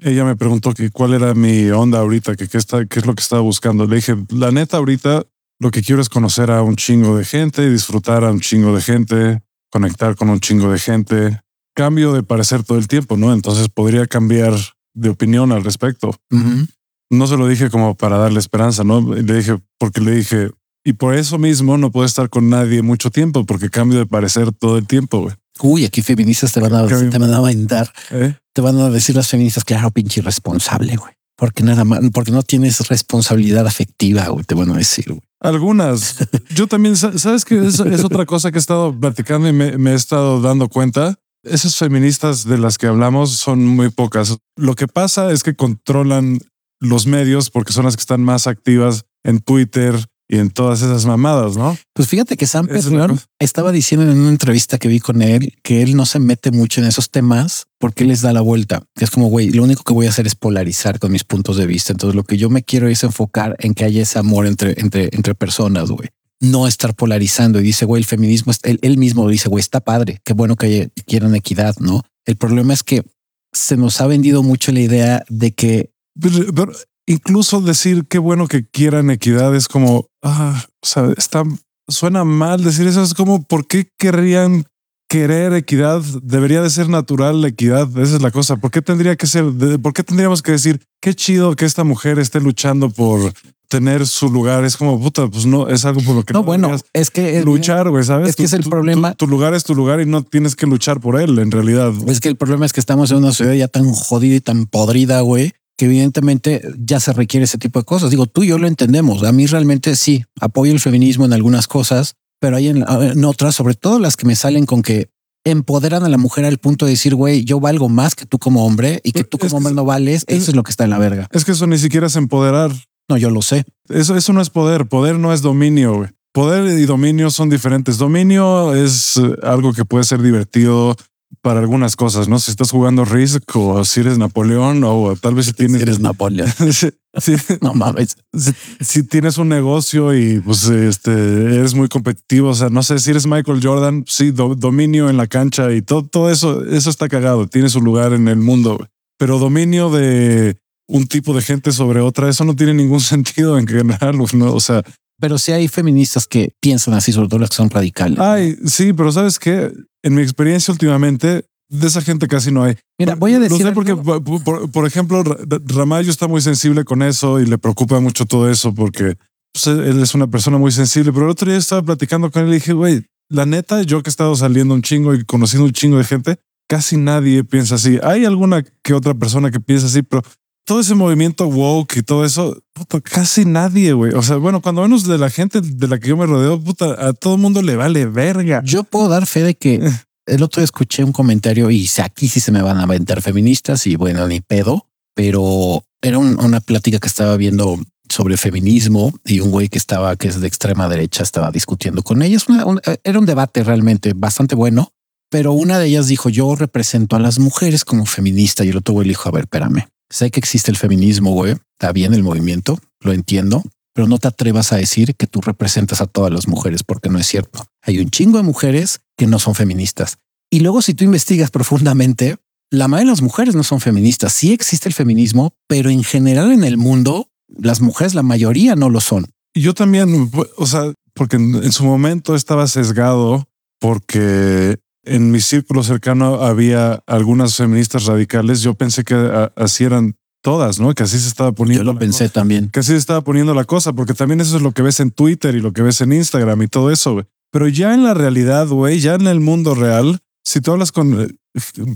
Speaker 1: ella me preguntó que cuál era mi onda ahorita, que qué, está, qué es lo que estaba buscando. Le dije, la neta, ahorita lo que quiero es conocer a un chingo de gente, disfrutar a un chingo de gente, conectar con un chingo de gente. Cambio de parecer todo el tiempo, ¿no? Entonces podría cambiar de opinión al respecto.
Speaker 2: Uh -huh.
Speaker 1: No se lo dije como para darle esperanza, ¿no? Le dije, porque le dije, y por eso mismo no puedo estar con nadie mucho tiempo, porque cambio de parecer todo el tiempo, güey.
Speaker 2: Uy, aquí feministas te van a,
Speaker 1: Cambio.
Speaker 2: te van a aventar,
Speaker 1: ¿Eh?
Speaker 2: te van a decir las feministas, claro, pinche irresponsable, güey. Porque nada más, porque no tienes responsabilidad afectiva, güey, te van a decir, güey.
Speaker 1: Algunas. Yo también, sa- ¿sabes que es, es otra cosa que he estado platicando y me, me he estado dando cuenta? Esas feministas de las que hablamos son muy pocas. Lo que pasa es que controlan los medios porque son las que están más activas en Twitter y en todas esas mamadas, ¿no?
Speaker 2: Pues fíjate que Sam Perrión estaba diciendo en una entrevista que vi con él que él no se mete mucho en esos temas porque les da la vuelta. Es como, güey, lo único que voy a hacer es polarizar con mis puntos de vista. Entonces lo que yo me quiero es enfocar en que haya ese amor entre, entre, entre personas, güey. No estar polarizando y dice, güey, el feminismo, es- él, él mismo dice, güey, está padre, qué bueno que quieran equidad, ¿no? El problema es que se nos ha vendido mucho la idea de que
Speaker 1: Pero, pero incluso decir qué bueno que quieran equidad es como, ah, o sea, está, suena mal decir eso. Es como, ¿por qué querrían querer equidad? Debería de ser natural la equidad. Esa es la cosa. ¿Por qué tendría que ser? de- ¿Por qué tendríamos que decir qué chido que esta mujer esté luchando por tener su lugar? Es como, puta, pues no, es algo por lo que
Speaker 2: no, bueno,
Speaker 1: deberías
Speaker 2: es que el-
Speaker 1: luchar, güey, ¿sabes?
Speaker 2: es que
Speaker 1: Tu-
Speaker 2: es el
Speaker 1: tu-
Speaker 2: problema.
Speaker 1: Tu, tu lugar es tu lugar y no tienes que luchar por él, en realidad.
Speaker 2: Es que el problema es que estamos en una ciudad ya tan jodida y tan podrida, güey, que evidentemente ya se requiere ese tipo de cosas. Digo, tú y yo lo entendemos. A mí realmente sí, apoyo el feminismo en algunas cosas, pero hay en, en otras, sobre todo las que me salen con que empoderan a la mujer al punto de decir, güey, yo valgo más que tú como hombre y que tú
Speaker 1: Es
Speaker 2: como
Speaker 1: que
Speaker 2: hombre no vales.
Speaker 1: es-
Speaker 2: Eso es lo que está en la verga.
Speaker 1: Es que eso ni siquiera es empoderar.
Speaker 2: No, yo lo sé.
Speaker 1: Eso, eso no es poder. Poder no es dominio. güey. Poder y dominio son diferentes. Dominio es eh, algo que puede ser divertido para algunas cosas, ¿no? Si estás jugando Risk o si eres Napoleón o tal vez si tienes...
Speaker 2: Si eres Napoleón.
Speaker 1: si, si-
Speaker 2: No mames.
Speaker 1: si- si tienes un negocio y pues este eres muy competitivo, o sea, no sé si eres Michael Jordan, sí, do- dominio en la cancha y todo, todo eso, eso está cagado, tiene su lugar en el mundo, pero dominio de un tipo de gente sobre otra, eso no tiene ningún sentido en general, ¿no? O sea,
Speaker 2: Pero sí hay feministas que piensan así, sobre todo las que son radicales.
Speaker 1: ay, sí, pero sabes que en mi experiencia últimamente de esa gente casi no hay.
Speaker 2: Mira, voy a
Speaker 1: Lo
Speaker 2: decir
Speaker 1: sé porque, por, por- por ejemplo, Ra- Ra- Ramallo está muy sensible con eso y le preocupa mucho todo eso porque pues, él es una persona muy sensible. Pero el otro día estaba platicando con él y dije, güey, la neta, yo que he estado saliendo un chingo y conociendo un chingo de gente, casi nadie piensa así. Hay alguna que otra persona que piensa así, pero todo ese movimiento woke y todo eso, puta, casi nadie, güey. O sea, bueno, cuando menos de la gente de la que yo me rodeo, puta, a todo mundo le vale verga.
Speaker 2: Yo puedo dar fe de que el otro día escuché un comentario y aquí sí se me van a aventar feministas y bueno, ni pedo, pero era un- una plática que estaba viendo sobre feminismo y un güey que estaba, que es de extrema derecha, estaba discutiendo con ellas. Una- un- era un debate realmente bastante bueno, pero una de ellas dijo, yo represento a las mujeres como feminista y el otro güey dijo, a ver, espérame, sé que existe el feminismo, güey, está bien el movimiento, lo entiendo, pero no te atrevas a decir que tú representas a todas las mujeres porque no es cierto. Hay un chingo de mujeres que no son feministas. Y luego si tú investigas profundamente, la mayoría de las mujeres no son feministas. Sí existe el feminismo, pero en general en el mundo, las mujeres, la mayoría no lo son.
Speaker 1: Yo también, o sea, porque en su momento estaba sesgado porque en mi círculo cercano había algunas feministas radicales. Yo pensé que a- así eran todas, ¿no? Que así se estaba poniendo.
Speaker 2: Yo lo pensé
Speaker 1: cosa.
Speaker 2: también.
Speaker 1: Que así se estaba poniendo la cosa, porque también eso es lo que ves en Twitter y lo que ves en Instagram y todo eso. güey. Pero ya en la realidad, güey, ya en el mundo real, si tú hablas con eh,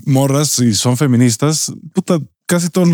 Speaker 1: morras y son feministas, puta, casi todo,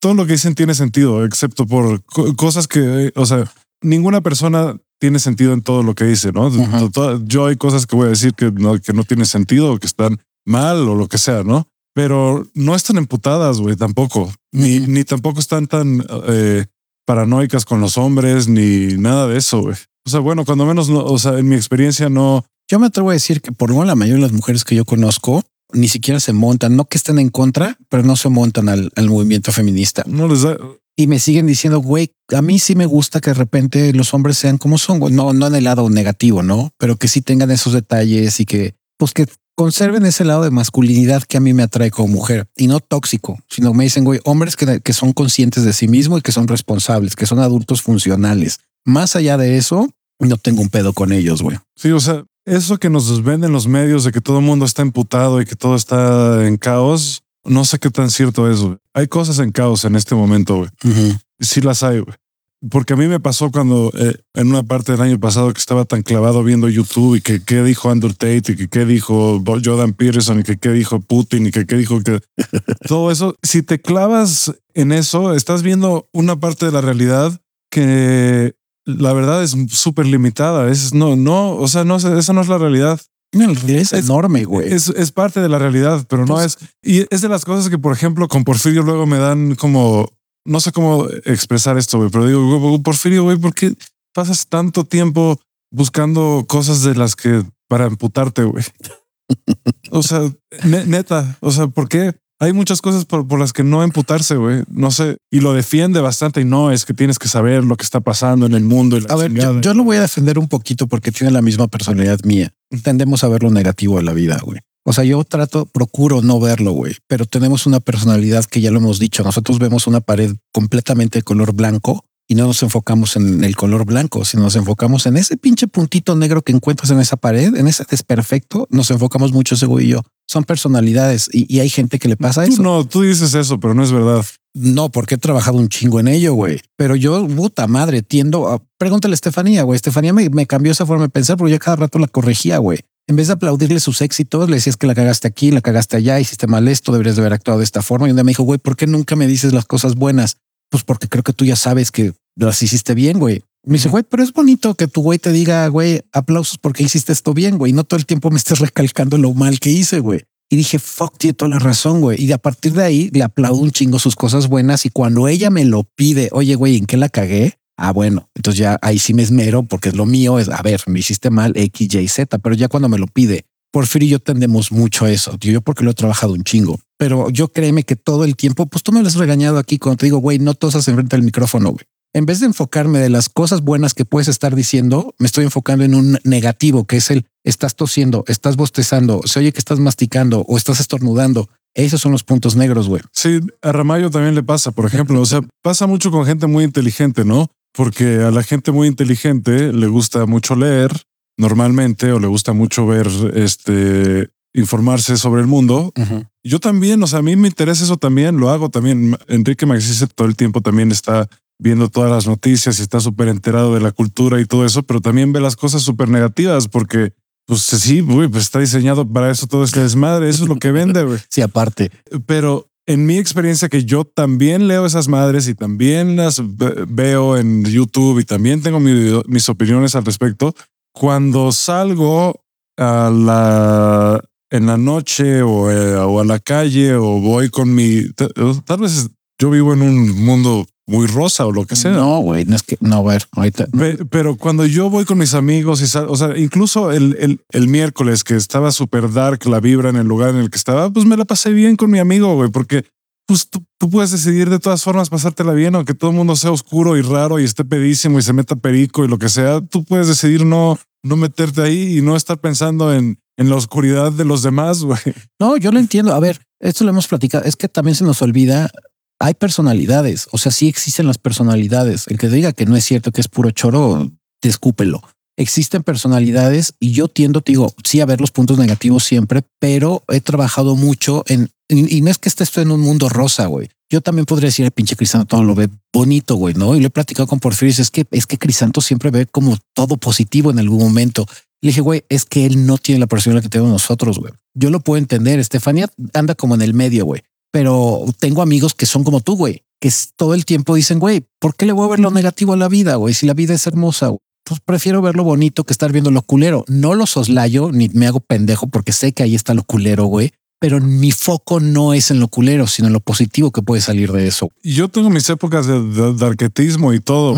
Speaker 1: todo lo que dicen tiene sentido, excepto por co- cosas que, o sea, ninguna persona tiene sentido en todo lo que dice, ¿no?
Speaker 2: Ajá.
Speaker 1: Yo hay cosas que voy a decir que no, que no tienen sentido o que están mal o lo que sea, ¿no? Pero no están emputadas, güey, tampoco. Ni, ni tampoco están tan eh, paranoicas con los hombres, ni nada de eso, güey. O sea, bueno, cuando menos, no, o sea, en mi experiencia no,
Speaker 2: Yo me atrevo a decir que por lo menos la mayoría de las mujeres que yo conozco ni siquiera se montan, no que estén en contra, pero no se montan al, al movimiento feminista.
Speaker 1: no les da,
Speaker 2: Y me siguen diciendo, güey, a mí sí me gusta que de repente los hombres sean como son, güey. No, no en el lado negativo, ¿no? Pero que sí tengan esos detalles y que, pues que conserven ese lado de masculinidad que a mí me atrae como mujer y no tóxico, sino me dicen, güey, hombres que, que son conscientes de sí mismos y que son responsables, que son adultos funcionales. Más allá de eso, no tengo un pedo con ellos, güey.
Speaker 1: Sí, o sea, eso que nos venden los medios de que todo el mundo está emputado y que todo está en caos, no sé qué tan cierto es. Hay cosas en caos en este momento, güey. Sí las hay. Porque a mí me pasó cuando eh, en una parte del año pasado que estaba tan clavado viendo YouTube y que qué dijo Andrew Tate y que qué dijo Jordan Peterson y que qué dijo Putin y que qué dijo que todo eso. Si te clavas en eso, estás viendo una parte de la realidad que la verdad es súper limitada. Es no, no, o sea, no, esa no es la realidad.
Speaker 2: No, en realidad es,
Speaker 1: Es-
Speaker 2: enorme, güey.
Speaker 1: Es, es parte de la realidad, pero no
Speaker 2: Pues-
Speaker 1: es. Y es de las cosas que, por ejemplo, con Porfirio luego me dan como. No sé cómo expresar esto, güey, pero digo, Porfirio, güey, ¿por qué pasas tanto tiempo buscando cosas de las que para amputarte, güey? O sea, ne- neta, o sea, ¿por qué? Hay muchas cosas por, por las que no emputarse, güey. No sé. Y lo defiende bastante y no es que tienes que saber lo que está pasando en el mundo. Y la
Speaker 2: A ver, yo, yo lo voy a defender un poquito porque tiene la misma personalidad mía. Tendemos a ver lo negativo de la vida, güey. O sea, yo trato, procuro no verlo, güey, pero tenemos una personalidad que ya lo hemos dicho. Nosotros vemos una pared completamente de color blanco y no nos enfocamos en el color blanco, sino nos enfocamos en ese pinche puntito negro que encuentras en esa pared, en ese desperfecto. Nos enfocamos mucho ese güey y yo. Son personalidades y, y hay gente que le pasa
Speaker 1: Tú
Speaker 2: eso.
Speaker 1: no, tú dices eso, pero no es verdad.
Speaker 2: No, porque he trabajado un chingo en ello, güey. Pero yo, puta madre, tiendo a... Pregúntale a Estefanía, güey. Estefanía me, me cambió esa forma de pensar porque yo cada rato la corregía, güey. En vez de aplaudirle sus éxitos, le decías que la cagaste aquí, la cagaste allá, hiciste mal esto, deberías de haber actuado de esta forma. Y un día me dijo, güey, ¿por qué nunca me dices las cosas buenas? Pues porque creo que tú ya sabes que las hiciste bien, güey. Me dice, güey, pero es bonito que tu güey te diga, güey, aplausos porque hiciste esto bien, güey. No todo el tiempo me estés recalcando lo mal que hice, güey. Y dije, fuck, tiene toda la razón, güey. Y a partir de ahí le aplaudo un chingo sus cosas buenas. Y cuando ella me lo pide, oye, güey, ¿en qué la cagué? Ah, bueno, entonces ya ahí sí me esmero porque lo mío es, a ver, me hiciste mal X, Y, Z, pero ya cuando me lo pide, Porfirio y yo tendemos mucho a eso. Tío, yo porque lo he trabajado un chingo, pero yo créeme que todo el tiempo, pues tú me lo has regañado aquí cuando te digo, güey, no tosas enfrente del micrófono, güey. En vez de enfocarme de las cosas buenas que puedes estar diciendo, me estoy enfocando en un negativo, que es el estás tosiendo, estás bostezando, se oye que estás masticando o estás estornudando. Esos son los puntos negros, güey.
Speaker 1: Sí, a Ramayo también le pasa, por ejemplo. O sea, pasa mucho con gente muy inteligente, ¿no? Porque a la gente muy inteligente le gusta mucho leer normalmente o le gusta mucho ver, este, informarse sobre el mundo. Yo también, o sea, a mí me interesa eso también, lo hago también. Enrique Magicice todo el tiempo también está viendo todas las noticias y está súper enterado de la cultura y todo eso, pero también ve las cosas súper negativas porque, pues sí, güey, pues está diseñado para eso todo este desmadre. Eso es lo que vende, güey
Speaker 2: Sí, aparte.
Speaker 1: pero en mi experiencia que yo también leo esas madres y también las ve- veo en YouTube y también tengo mi- mis opiniones al respecto, cuando salgo a la en la noche o, eh, o a la calle o voy con mi ta- tal vez yo vivo en un mundo muy rosa o lo que sea.
Speaker 2: No, güey, no es que no, a ver, ahorita.
Speaker 1: Pe- Pero cuando yo voy con mis amigos y sal- o sea, incluso el, el, el miércoles que estaba súper dark la vibra en el lugar en el que estaba, pues me la pasé bien con mi amigo, güey, porque pues tú, puedes decidir de todas formas pasártela bien, aunque todo el mundo sea oscuro y raro y esté pedísimo y se meta perico y lo que sea, tú puedes decidir no, no meterte ahí y no estar pensando en, en la oscuridad de los demás.
Speaker 2: No, yo lo entiendo. A ver, esto lo hemos platicado. Es que también se nos olvida. Hay personalidades. O sea, sí existen las personalidades. El que diga que no es cierto, que es puro choro, descúpelo. Existen personalidades y yo tiendo, te digo, sí a ver los puntos negativos siempre, pero he trabajado mucho en, y no es que esté esto en un mundo rosa, güey. Yo también podría decir, el pinche Crisanto todo lo ve bonito, güey, ¿no? Y lo he platicado con Porfirio, es que, es que Crisanto siempre ve como todo positivo en algún momento. Le dije, güey, es que él no tiene la personalidad que tenemos nosotros, güey. Yo lo puedo entender. Estefanía anda como en el medio, güey. Pero tengo amigos que son como tú, güey, que todo el tiempo dicen, güey, ¿por qué le voy a ver lo negativo a la vida, güey? Si la vida es hermosa, Pues prefiero ver lo bonito que estar viendo lo culero. No lo soslayo ni me hago pendejo porque sé que ahí está lo culero, güey. Pero mi foco no es en lo culero, sino en lo positivo que puede salir de eso.
Speaker 1: Yo tengo mis épocas de, de, arquetismo y todo.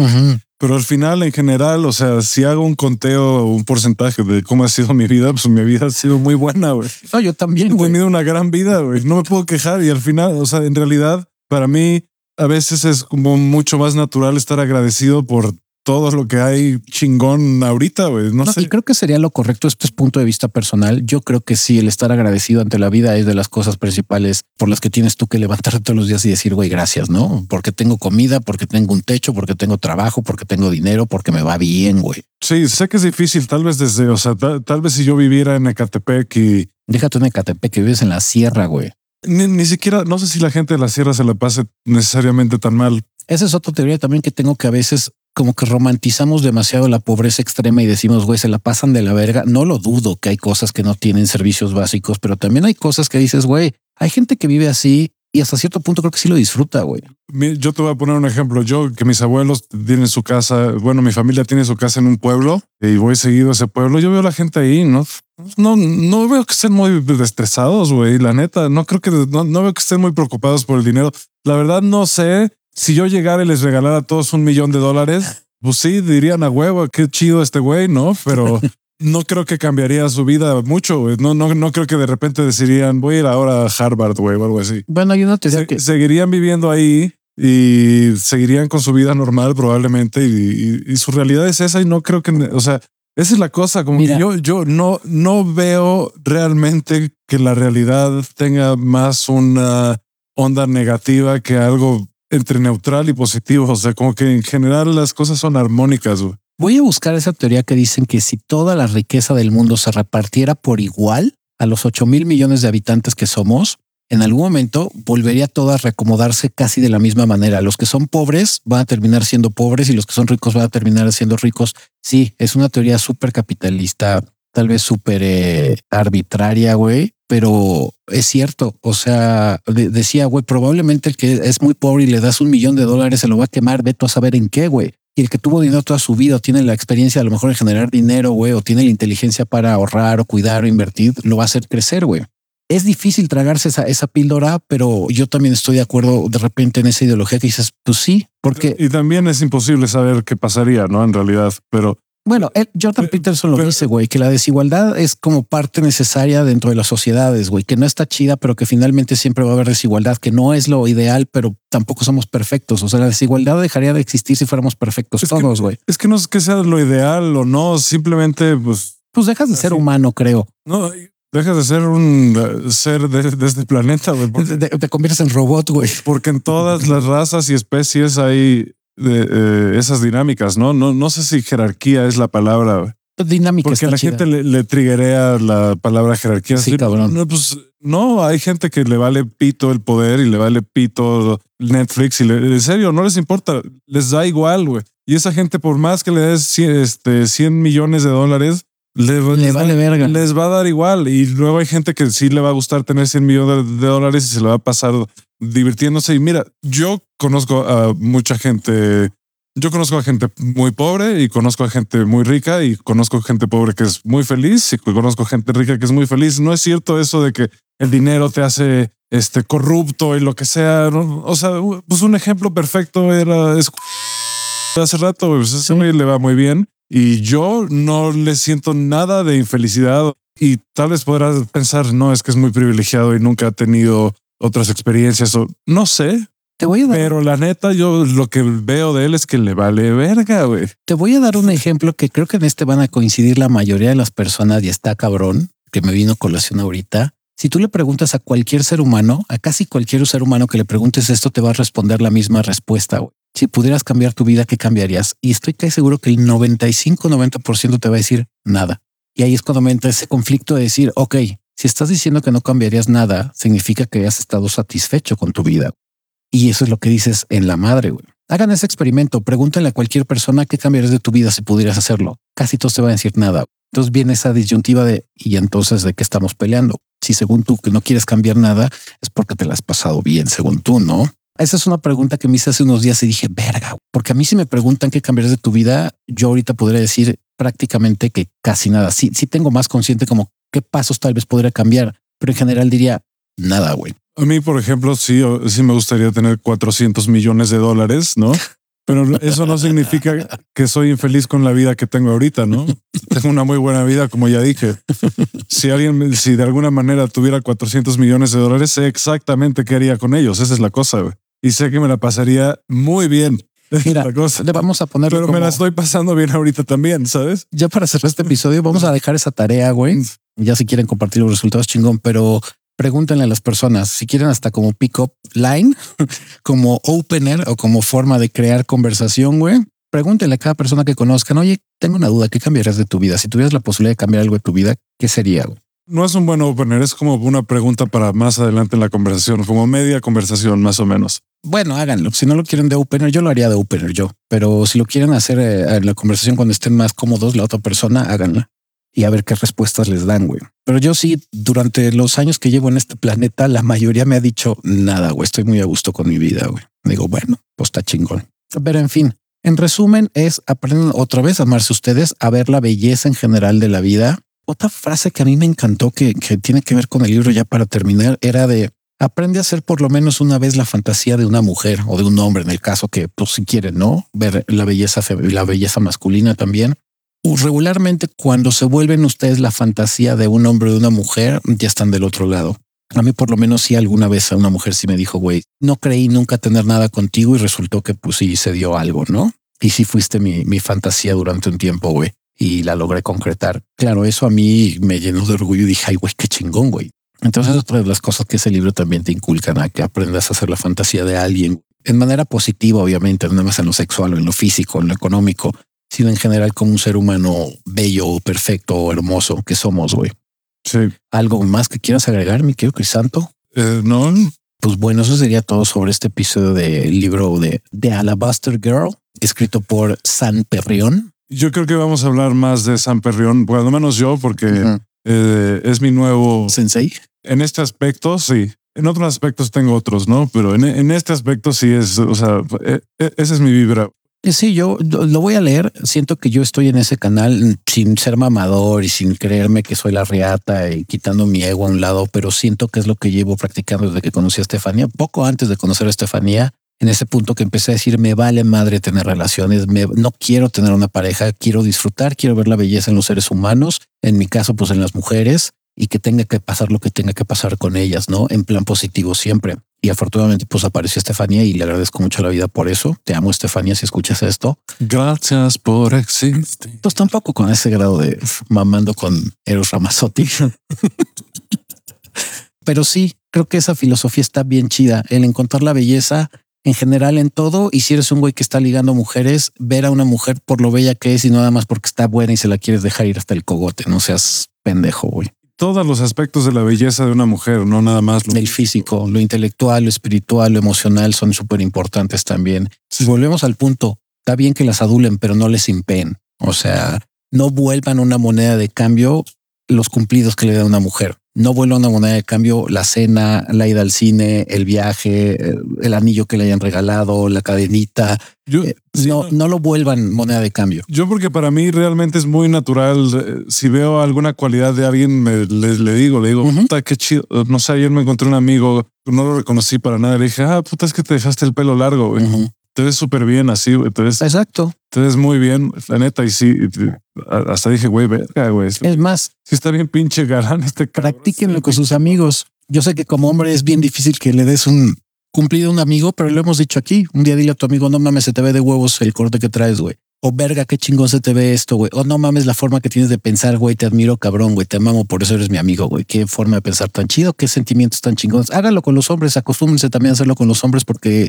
Speaker 1: Pero al final, en general, o sea, si hago un conteo, un porcentaje de cómo ha sido mi vida, pues mi vida ha sido muy buena, güey.
Speaker 2: No, yo también.
Speaker 1: He tenido una gran vida, güey. No me puedo quejar. Y al final, o sea, en realidad, para mí, a veces es como mucho más natural estar agradecido por todo lo que hay chingón ahorita, güey. No, sé.
Speaker 2: Y creo que sería lo correcto. Esto es punto de vista personal. Yo creo que sí, el estar agradecido ante la vida es de las cosas principales por las que tienes tú que levantarte todos los días y decir, güey, gracias, ¿no? Porque tengo comida, porque tengo un techo, porque tengo trabajo, porque tengo dinero, porque me va bien, güey.
Speaker 1: Sí, sé que es difícil. Tal vez desde, o sea, tal, vez si yo viviera en Ecatepec y...
Speaker 2: Déjate en Ecatepec, que vives en la sierra, güey.
Speaker 1: Ni, ni, siquiera, no sé si la gente de la sierra se la pase necesariamente tan mal.
Speaker 2: Esa es otra teoría también que tengo que a veces como que romantizamos demasiado la pobreza extrema y decimos, güey, se la pasan de la verga. No lo dudo que hay cosas que no tienen servicios básicos, pero también hay cosas que dices, güey, hay gente que vive así y hasta cierto punto creo que sí lo disfruta, güey.
Speaker 1: Yo te voy a poner un ejemplo. Yo, que mis abuelos tienen su casa, bueno, mi familia tiene su casa en un pueblo y voy seguido a ese pueblo. Yo veo a la gente ahí, ¿no? No, no veo que estén muy estresados, güey. La neta, no creo que, no, no veo que estén muy preocupados por el dinero. La verdad, no sé si yo llegara y les regalara a todos un millón de dólares, pues sí, dirían a huevo, qué chido este güey, ¿no? Pero no creo que cambiaría su vida mucho, güey. No, no, no creo que de repente decidirían, voy a ir ahora a Harvard, güey, o algo así.
Speaker 2: Bueno, hay una teoría que...
Speaker 1: Seguirían viviendo ahí y seguirían con su vida normal probablemente y, su realidad es esa y no creo que, o sea, esa es la cosa, como que yo, yo no, no veo realmente que la realidad tenga más una onda negativa que algo entre neutral y positivo. O sea, como que en general las cosas son armónicas.
Speaker 2: Voy a buscar esa teoría que dicen que si toda la riqueza del mundo se repartiera por igual a los 8 mil millones de habitantes que somos, en algún momento volvería todo a reacomodarse casi de la misma manera. Los que son pobres van a terminar siendo pobres y los que son ricos van a terminar siendo ricos. Sí, es una teoría súper capitalista, tal vez súper eh, arbitraria, güey, pero es cierto. O sea, decía, güey, probablemente el que es muy pobre y le das un millón de dólares se lo va a quemar, veto a saber en qué, güey. Y el que tuvo dinero toda su vida, o tiene la experiencia a lo mejor de generar dinero, güey, o tiene la inteligencia para ahorrar o cuidar o invertir, lo va a hacer crecer, güey. Es difícil tragarse esa, esa píldora, pero yo también estoy de acuerdo de repente en esa ideología que dices, pues sí, porque...
Speaker 1: Y también es imposible saber qué pasaría, ¿no? En realidad, pero
Speaker 2: bueno, el Jordan Peterson lo dice, güey, que la desigualdad es como parte necesaria dentro de las sociedades, güey, que no está chida, pero que finalmente siempre va a haber desigualdad, que no es lo ideal, pero tampoco somos perfectos. O sea, la desigualdad dejaría de existir si fuéramos perfectos todos, güey.
Speaker 1: Es que no es que sea lo ideal o no, simplemente, pues.
Speaker 2: Pues dejas de ser humano, creo.
Speaker 1: No, dejas de ser un eh, ser de, este planeta, güey.
Speaker 2: te conviertes en robot, güey.
Speaker 1: Porque en todas las razas y especies hay de eh, esas dinámicas, ¿no? ¿no? No sé si jerarquía es la palabra.
Speaker 2: Dinámica.
Speaker 1: Porque a la gente le, le la palabra jerarquía.
Speaker 2: Sí, cabrón.
Speaker 1: No, pues no, hay gente que le vale pito el poder y le vale pito Netflix y le, en serio, no les importa, les da igual, güey. Y esa gente, por más que le des 100, este, 100 millones de dólares, le,
Speaker 2: vale verga.
Speaker 1: Les va a dar igual. Y luego hay gente que sí le va a gustar tener 100 millones de dólares y se le va a pasar divirtiéndose. Y mira, yo conozco a mucha gente. Yo conozco a gente muy pobre y conozco a gente muy rica y conozco gente pobre que es muy feliz y conozco gente rica que es muy feliz. No es cierto eso de que el dinero te hace este corrupto y lo que sea. O sea, pues un ejemplo perfecto era es, hace rato. Pues ese le va muy bien y yo no le siento nada de infelicidad. Y tal vez podrás pensar, no, es que es muy privilegiado y nunca ha tenido otras experiencias o no sé.
Speaker 2: Te voy a dar.
Speaker 1: Pero la neta, yo lo que veo de él es que le vale verga, güey.
Speaker 2: Te voy a dar un ejemplo que creo que en este van a coincidir la mayoría de las personas y está cabrón, que me vino colación ahorita. Si tú le preguntas a cualquier ser humano, a casi cualquier ser humano que le preguntes esto, te va a responder la misma respuesta. Güey. Si pudieras cambiar tu vida, ¿qué cambiarías? Y estoy casi seguro que el 95-90% te va a decir nada. Y ahí es cuando me entra ese conflicto de decir, ok, si estás diciendo que no cambiarías nada, significa que has estado satisfecho con tu vida. Y eso es lo que dices en la madre. Hagan ese experimento. Pregúntenle a cualquier persona qué cambiarías de tu vida si pudieras hacerlo. Casi todos te van a decir nada. Entonces viene esa disyuntiva de, y entonces de qué estamos peleando. Si según tú que no quieres cambiar nada, es porque te la has pasado bien, según tú, ¿no? Esa es una pregunta que me hice hace unos días y dije, verga, porque a mí si me preguntan qué cambiarías de tu vida, yo ahorita podría decir prácticamente que casi nada. Sí, sí tengo más consciente como qué pasos tal vez podría cambiar, pero en general diría nada, güey.
Speaker 1: A mí, por ejemplo, sí, sí me gustaría tener 400 millones de dólares, ¿no? Pero eso no significa que soy infeliz con la vida que tengo ahorita, ¿no? Tengo una muy buena vida, como ya dije. Si alguien, si de alguna manera tuviera 400 millones de dólares, sé exactamente qué haría con ellos. Esa es la cosa. Y sé que me la pasaría muy bien.
Speaker 2: Mira, le vamos a poner.
Speaker 1: Pero me la estoy pasando bien ahorita también, ¿sabes?
Speaker 2: Ya para cerrar este episodio, vamos a dejar esa tarea, güey. Ya si quieren compartir los resultados, chingón, pero pregúntenle a las personas si quieren hasta como pick-up line, como opener o como forma de crear conversación, güey. Pregúntenle a cada persona que conozcan, oye, tengo una duda, ¿qué cambiarías de tu vida? Si tuvieras la posibilidad de cambiar algo de tu vida, ¿qué sería?
Speaker 1: No es un buen opener, es como una pregunta para más adelante en la conversación, como media conversación más o menos.
Speaker 2: Bueno, háganlo. Si no lo quieren de opener, yo lo haría de opener yo. Pero si lo quieren hacer eh, en la conversación cuando estén más cómodos la otra persona, háganla y a ver qué respuestas les dan, güey. Pero yo sí, durante los años que llevo en este planeta, la mayoría me ha dicho nada, güey. Estoy muy a gusto con mi vida, güey. Digo, bueno, pues está chingón. Pero en fin, en resumen, es aprenden otra vez a amarse ustedes, a ver la belleza en general de la vida. Otra frase que a mí me encantó que, que tiene que ver con el libro ya para terminar era de aprende a ser por lo menos una vez la fantasía de una mujer o de un hombre, en el caso que, pues, si quieren, no ver la belleza, la belleza masculina también regularmente cuando se vuelven ustedes la fantasía de un hombre o de una mujer, ya están del otro lado. A mí por lo menos sí alguna vez a una mujer sí me dijo, güey, no creí nunca tener nada contigo y resultó que pues sí se dio algo, ¿no? Y sí fuiste mi, mi fantasía durante un tiempo, güey, y la logré concretar. Claro, eso a mí me llenó de orgullo y dije, ay, güey, qué chingón, güey. Entonces, otra de las cosas que ese libro también te inculcan a que aprendas a hacer la fantasía de alguien en manera positiva, obviamente, no nada más en lo sexual o en lo físico, en lo económico, sino en general como un ser humano bello, perfecto, hermoso que somos, güey.
Speaker 1: Sí.
Speaker 2: ¿Algo más que quieras agregar, mi querido Crisanto?
Speaker 1: Eh, no.
Speaker 2: Pues bueno, eso sería todo sobre este episodio del libro de The Alabaster Girl, escrito por San Perrión.
Speaker 1: Yo creo que vamos a hablar más de San Perrión, bueno, al menos yo, porque eh, es mi nuevo
Speaker 2: sensei.
Speaker 1: En este aspecto, sí. En otros aspectos tengo otros, ¿no? Pero en, en este aspecto sí es, o sea, e, e, esa es mi vibra.
Speaker 2: Sí, yo lo voy a leer. Siento que yo estoy en ese canal sin ser mamador y sin creerme que soy la riata y quitando mi ego a un lado, pero siento que es lo que llevo practicando desde que conocí a Estefanía. Poco antes de conocer a Estefanía, en ese punto que empecé a decir, me vale madre tener relaciones, me, no quiero tener una pareja, quiero disfrutar, quiero ver la belleza en los seres humanos, en mi caso, pues en las mujeres, y que tenga que pasar lo que tenga que pasar con ellas, ¿no? En plan positivo siempre. Y afortunadamente pues apareció Estefanía y le agradezco mucho la vida por eso. Te amo Estefanía si escuchas esto.
Speaker 1: Gracias por existir.
Speaker 2: Pues tampoco con ese grado de mamando con Eros Ramazzotti. Pero sí, creo que esa filosofía está bien chida. El encontrar la belleza en general en todo. Y si eres un güey que está ligando mujeres, ver a una mujer por lo bella que es y no nada más porque está buena y se la quieres dejar ir hasta el cogote. No seas pendejo, güey
Speaker 1: todos los aspectos de la belleza de una mujer, no nada más
Speaker 2: lo el físico, lo intelectual, lo espiritual, lo emocional son súper importantes también. Si volvemos al punto, está bien que las adulen, pero no les impeen. O sea, no vuelvan una moneda de cambio los cumplidos que le da una mujer no vuelva una moneda de cambio la cena, la ida al cine, el viaje, el anillo que le hayan regalado, la cadenita. Eh, no, no, lo vuelvan moneda de cambio.
Speaker 1: Yo porque para mí realmente es muy natural. Eh, si veo alguna cualidad de alguien, me, le, digo, le digo, puta, qué chido. No sé, ayer me encontré un amigo, no lo reconocí para nada. Le dije, ah, puta, es que te dejaste el pelo largo. Te ves súper bien así, güey. Te ves,
Speaker 2: Exacto.
Speaker 1: Te ves muy bien, la neta. Y sí, hasta dije, güey, verga, güey.
Speaker 2: Es más,
Speaker 1: si está bien pinche galán este
Speaker 2: Practíquenlo con sus amigos. Yo sé que como hombre es bien difícil que le des un cumplido a un amigo, pero lo hemos dicho aquí. Un día dile a tu amigo, no mames, se te ve de huevos el corte que traes, güey. O verga, qué chingón se te ve esto, güey. O no mames la forma que tienes de pensar, güey. Te admiro, cabrón, güey. Te amamos, por eso eres mi amigo, güey. Qué forma de pensar tan chido, qué sentimientos tan chingones. Hágalo con los hombres, acostúmbrense también a hacerlo con los hombres porque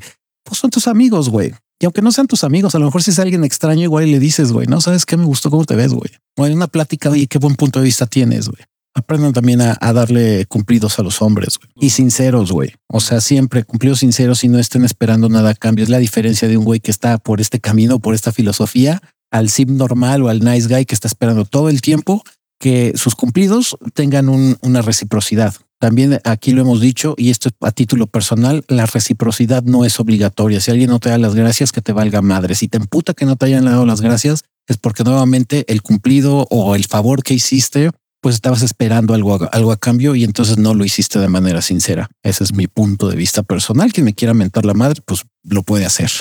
Speaker 2: pues son tus amigos, güey. Y aunque no sean tus amigos, a lo mejor si es alguien extraño, igual le dices, güey, no sabes qué me gustó cómo te ves, güey. O en una plática, oye, qué buen punto de vista tienes, güey. Aprendan también a, darle cumplidos a los hombres y sinceros, güey. O sea, siempre cumplidos sinceros y no estén esperando nada a cambio. Es la diferencia de un güey que está por este camino, por esta filosofía al sim normal o al nice guy que está esperando todo el tiempo que sus cumplidos tengan una reciprocidad. También aquí lo hemos dicho, y esto a título personal, la reciprocidad no es obligatoria. Si alguien no te da las gracias, que te valga madre. Si te emputa que no te hayan dado las gracias, es porque nuevamente el cumplido o el favor que hiciste, pues estabas esperando algo, algo a cambio y entonces no lo hiciste de manera sincera. Ese es mi punto de vista personal. Quien me quiera mentar la madre, pues lo puede hacer.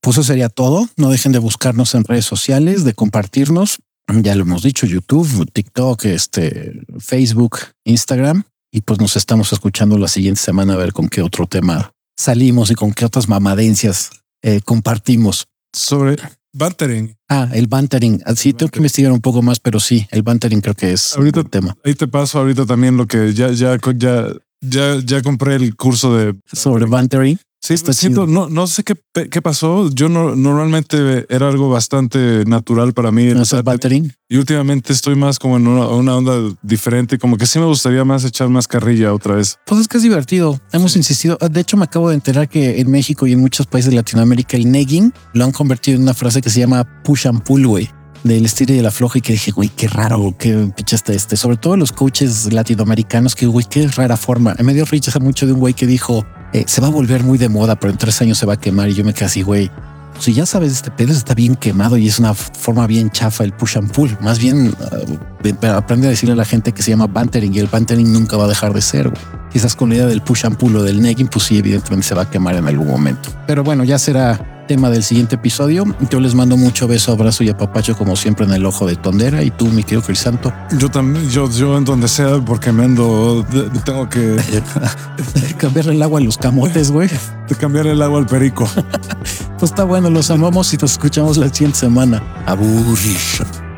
Speaker 2: Pues eso sería todo. No dejen de buscarnos en redes sociales, de compartirnos. Ya lo hemos dicho, YouTube, TikTok, este, Facebook, Instagram y pues nos estamos escuchando la siguiente semana a ver con qué otro tema salimos y con qué otras mamadencias eh, compartimos.
Speaker 1: Sobre bantering.
Speaker 2: Ah, el bantering. Ah, sí, tengo que investigar un poco más, pero sí, el bantering creo que es
Speaker 1: ahorita,
Speaker 2: el tema.
Speaker 1: Ahí te paso ahorita también lo que ya, ya, ya, ya, ya compré el curso de
Speaker 2: sobre bantering.
Speaker 1: Sí, está siento, no, no sé qué, qué pasó. Yo no, normalmente era algo bastante natural para mí.
Speaker 2: ¿No el
Speaker 1: Y últimamente estoy más como en una, onda diferente, como que sí me gustaría más echar más carrilla otra vez.
Speaker 2: Pues es que es divertido. Hemos insistido. De hecho, me acabo de enterar que en México y en muchos países de Latinoamérica el negging lo han convertido en una frase que se llama push and pull, güey del estilo y de la floja y que dije, güey, qué raro, qué picha está este. Sobre todo los coaches latinoamericanos que, güey, qué rara forma. Me dio risa mucho de un güey que dijo, eh, se va a volver muy de moda, pero en tres años se va a quemar. Y yo me quedé así, güey. Si ya sabes, este pedo está bien quemado y es una forma bien chafa el push and pull. Más bien uh, aprende a decirle a la gente que se llama bantering y el bantering nunca va a dejar de ser. Quizás con la idea del push and pull o del negging, pues sí, evidentemente se va a quemar en algún momento. Pero bueno, ya será tema del siguiente episodio. Yo les mando mucho beso, abrazo y apapacho como siempre en el ojo de tondera. Y tú, mi querido Crisanto.
Speaker 1: Yo también, yo, yo en donde sea, porque me ando, tengo que
Speaker 2: cambiar el agua a los camotes, güey.
Speaker 1: De cambiar el agua al perico.
Speaker 2: pues está bueno, los amamos y nos escuchamos la siguiente semana. Aburrido.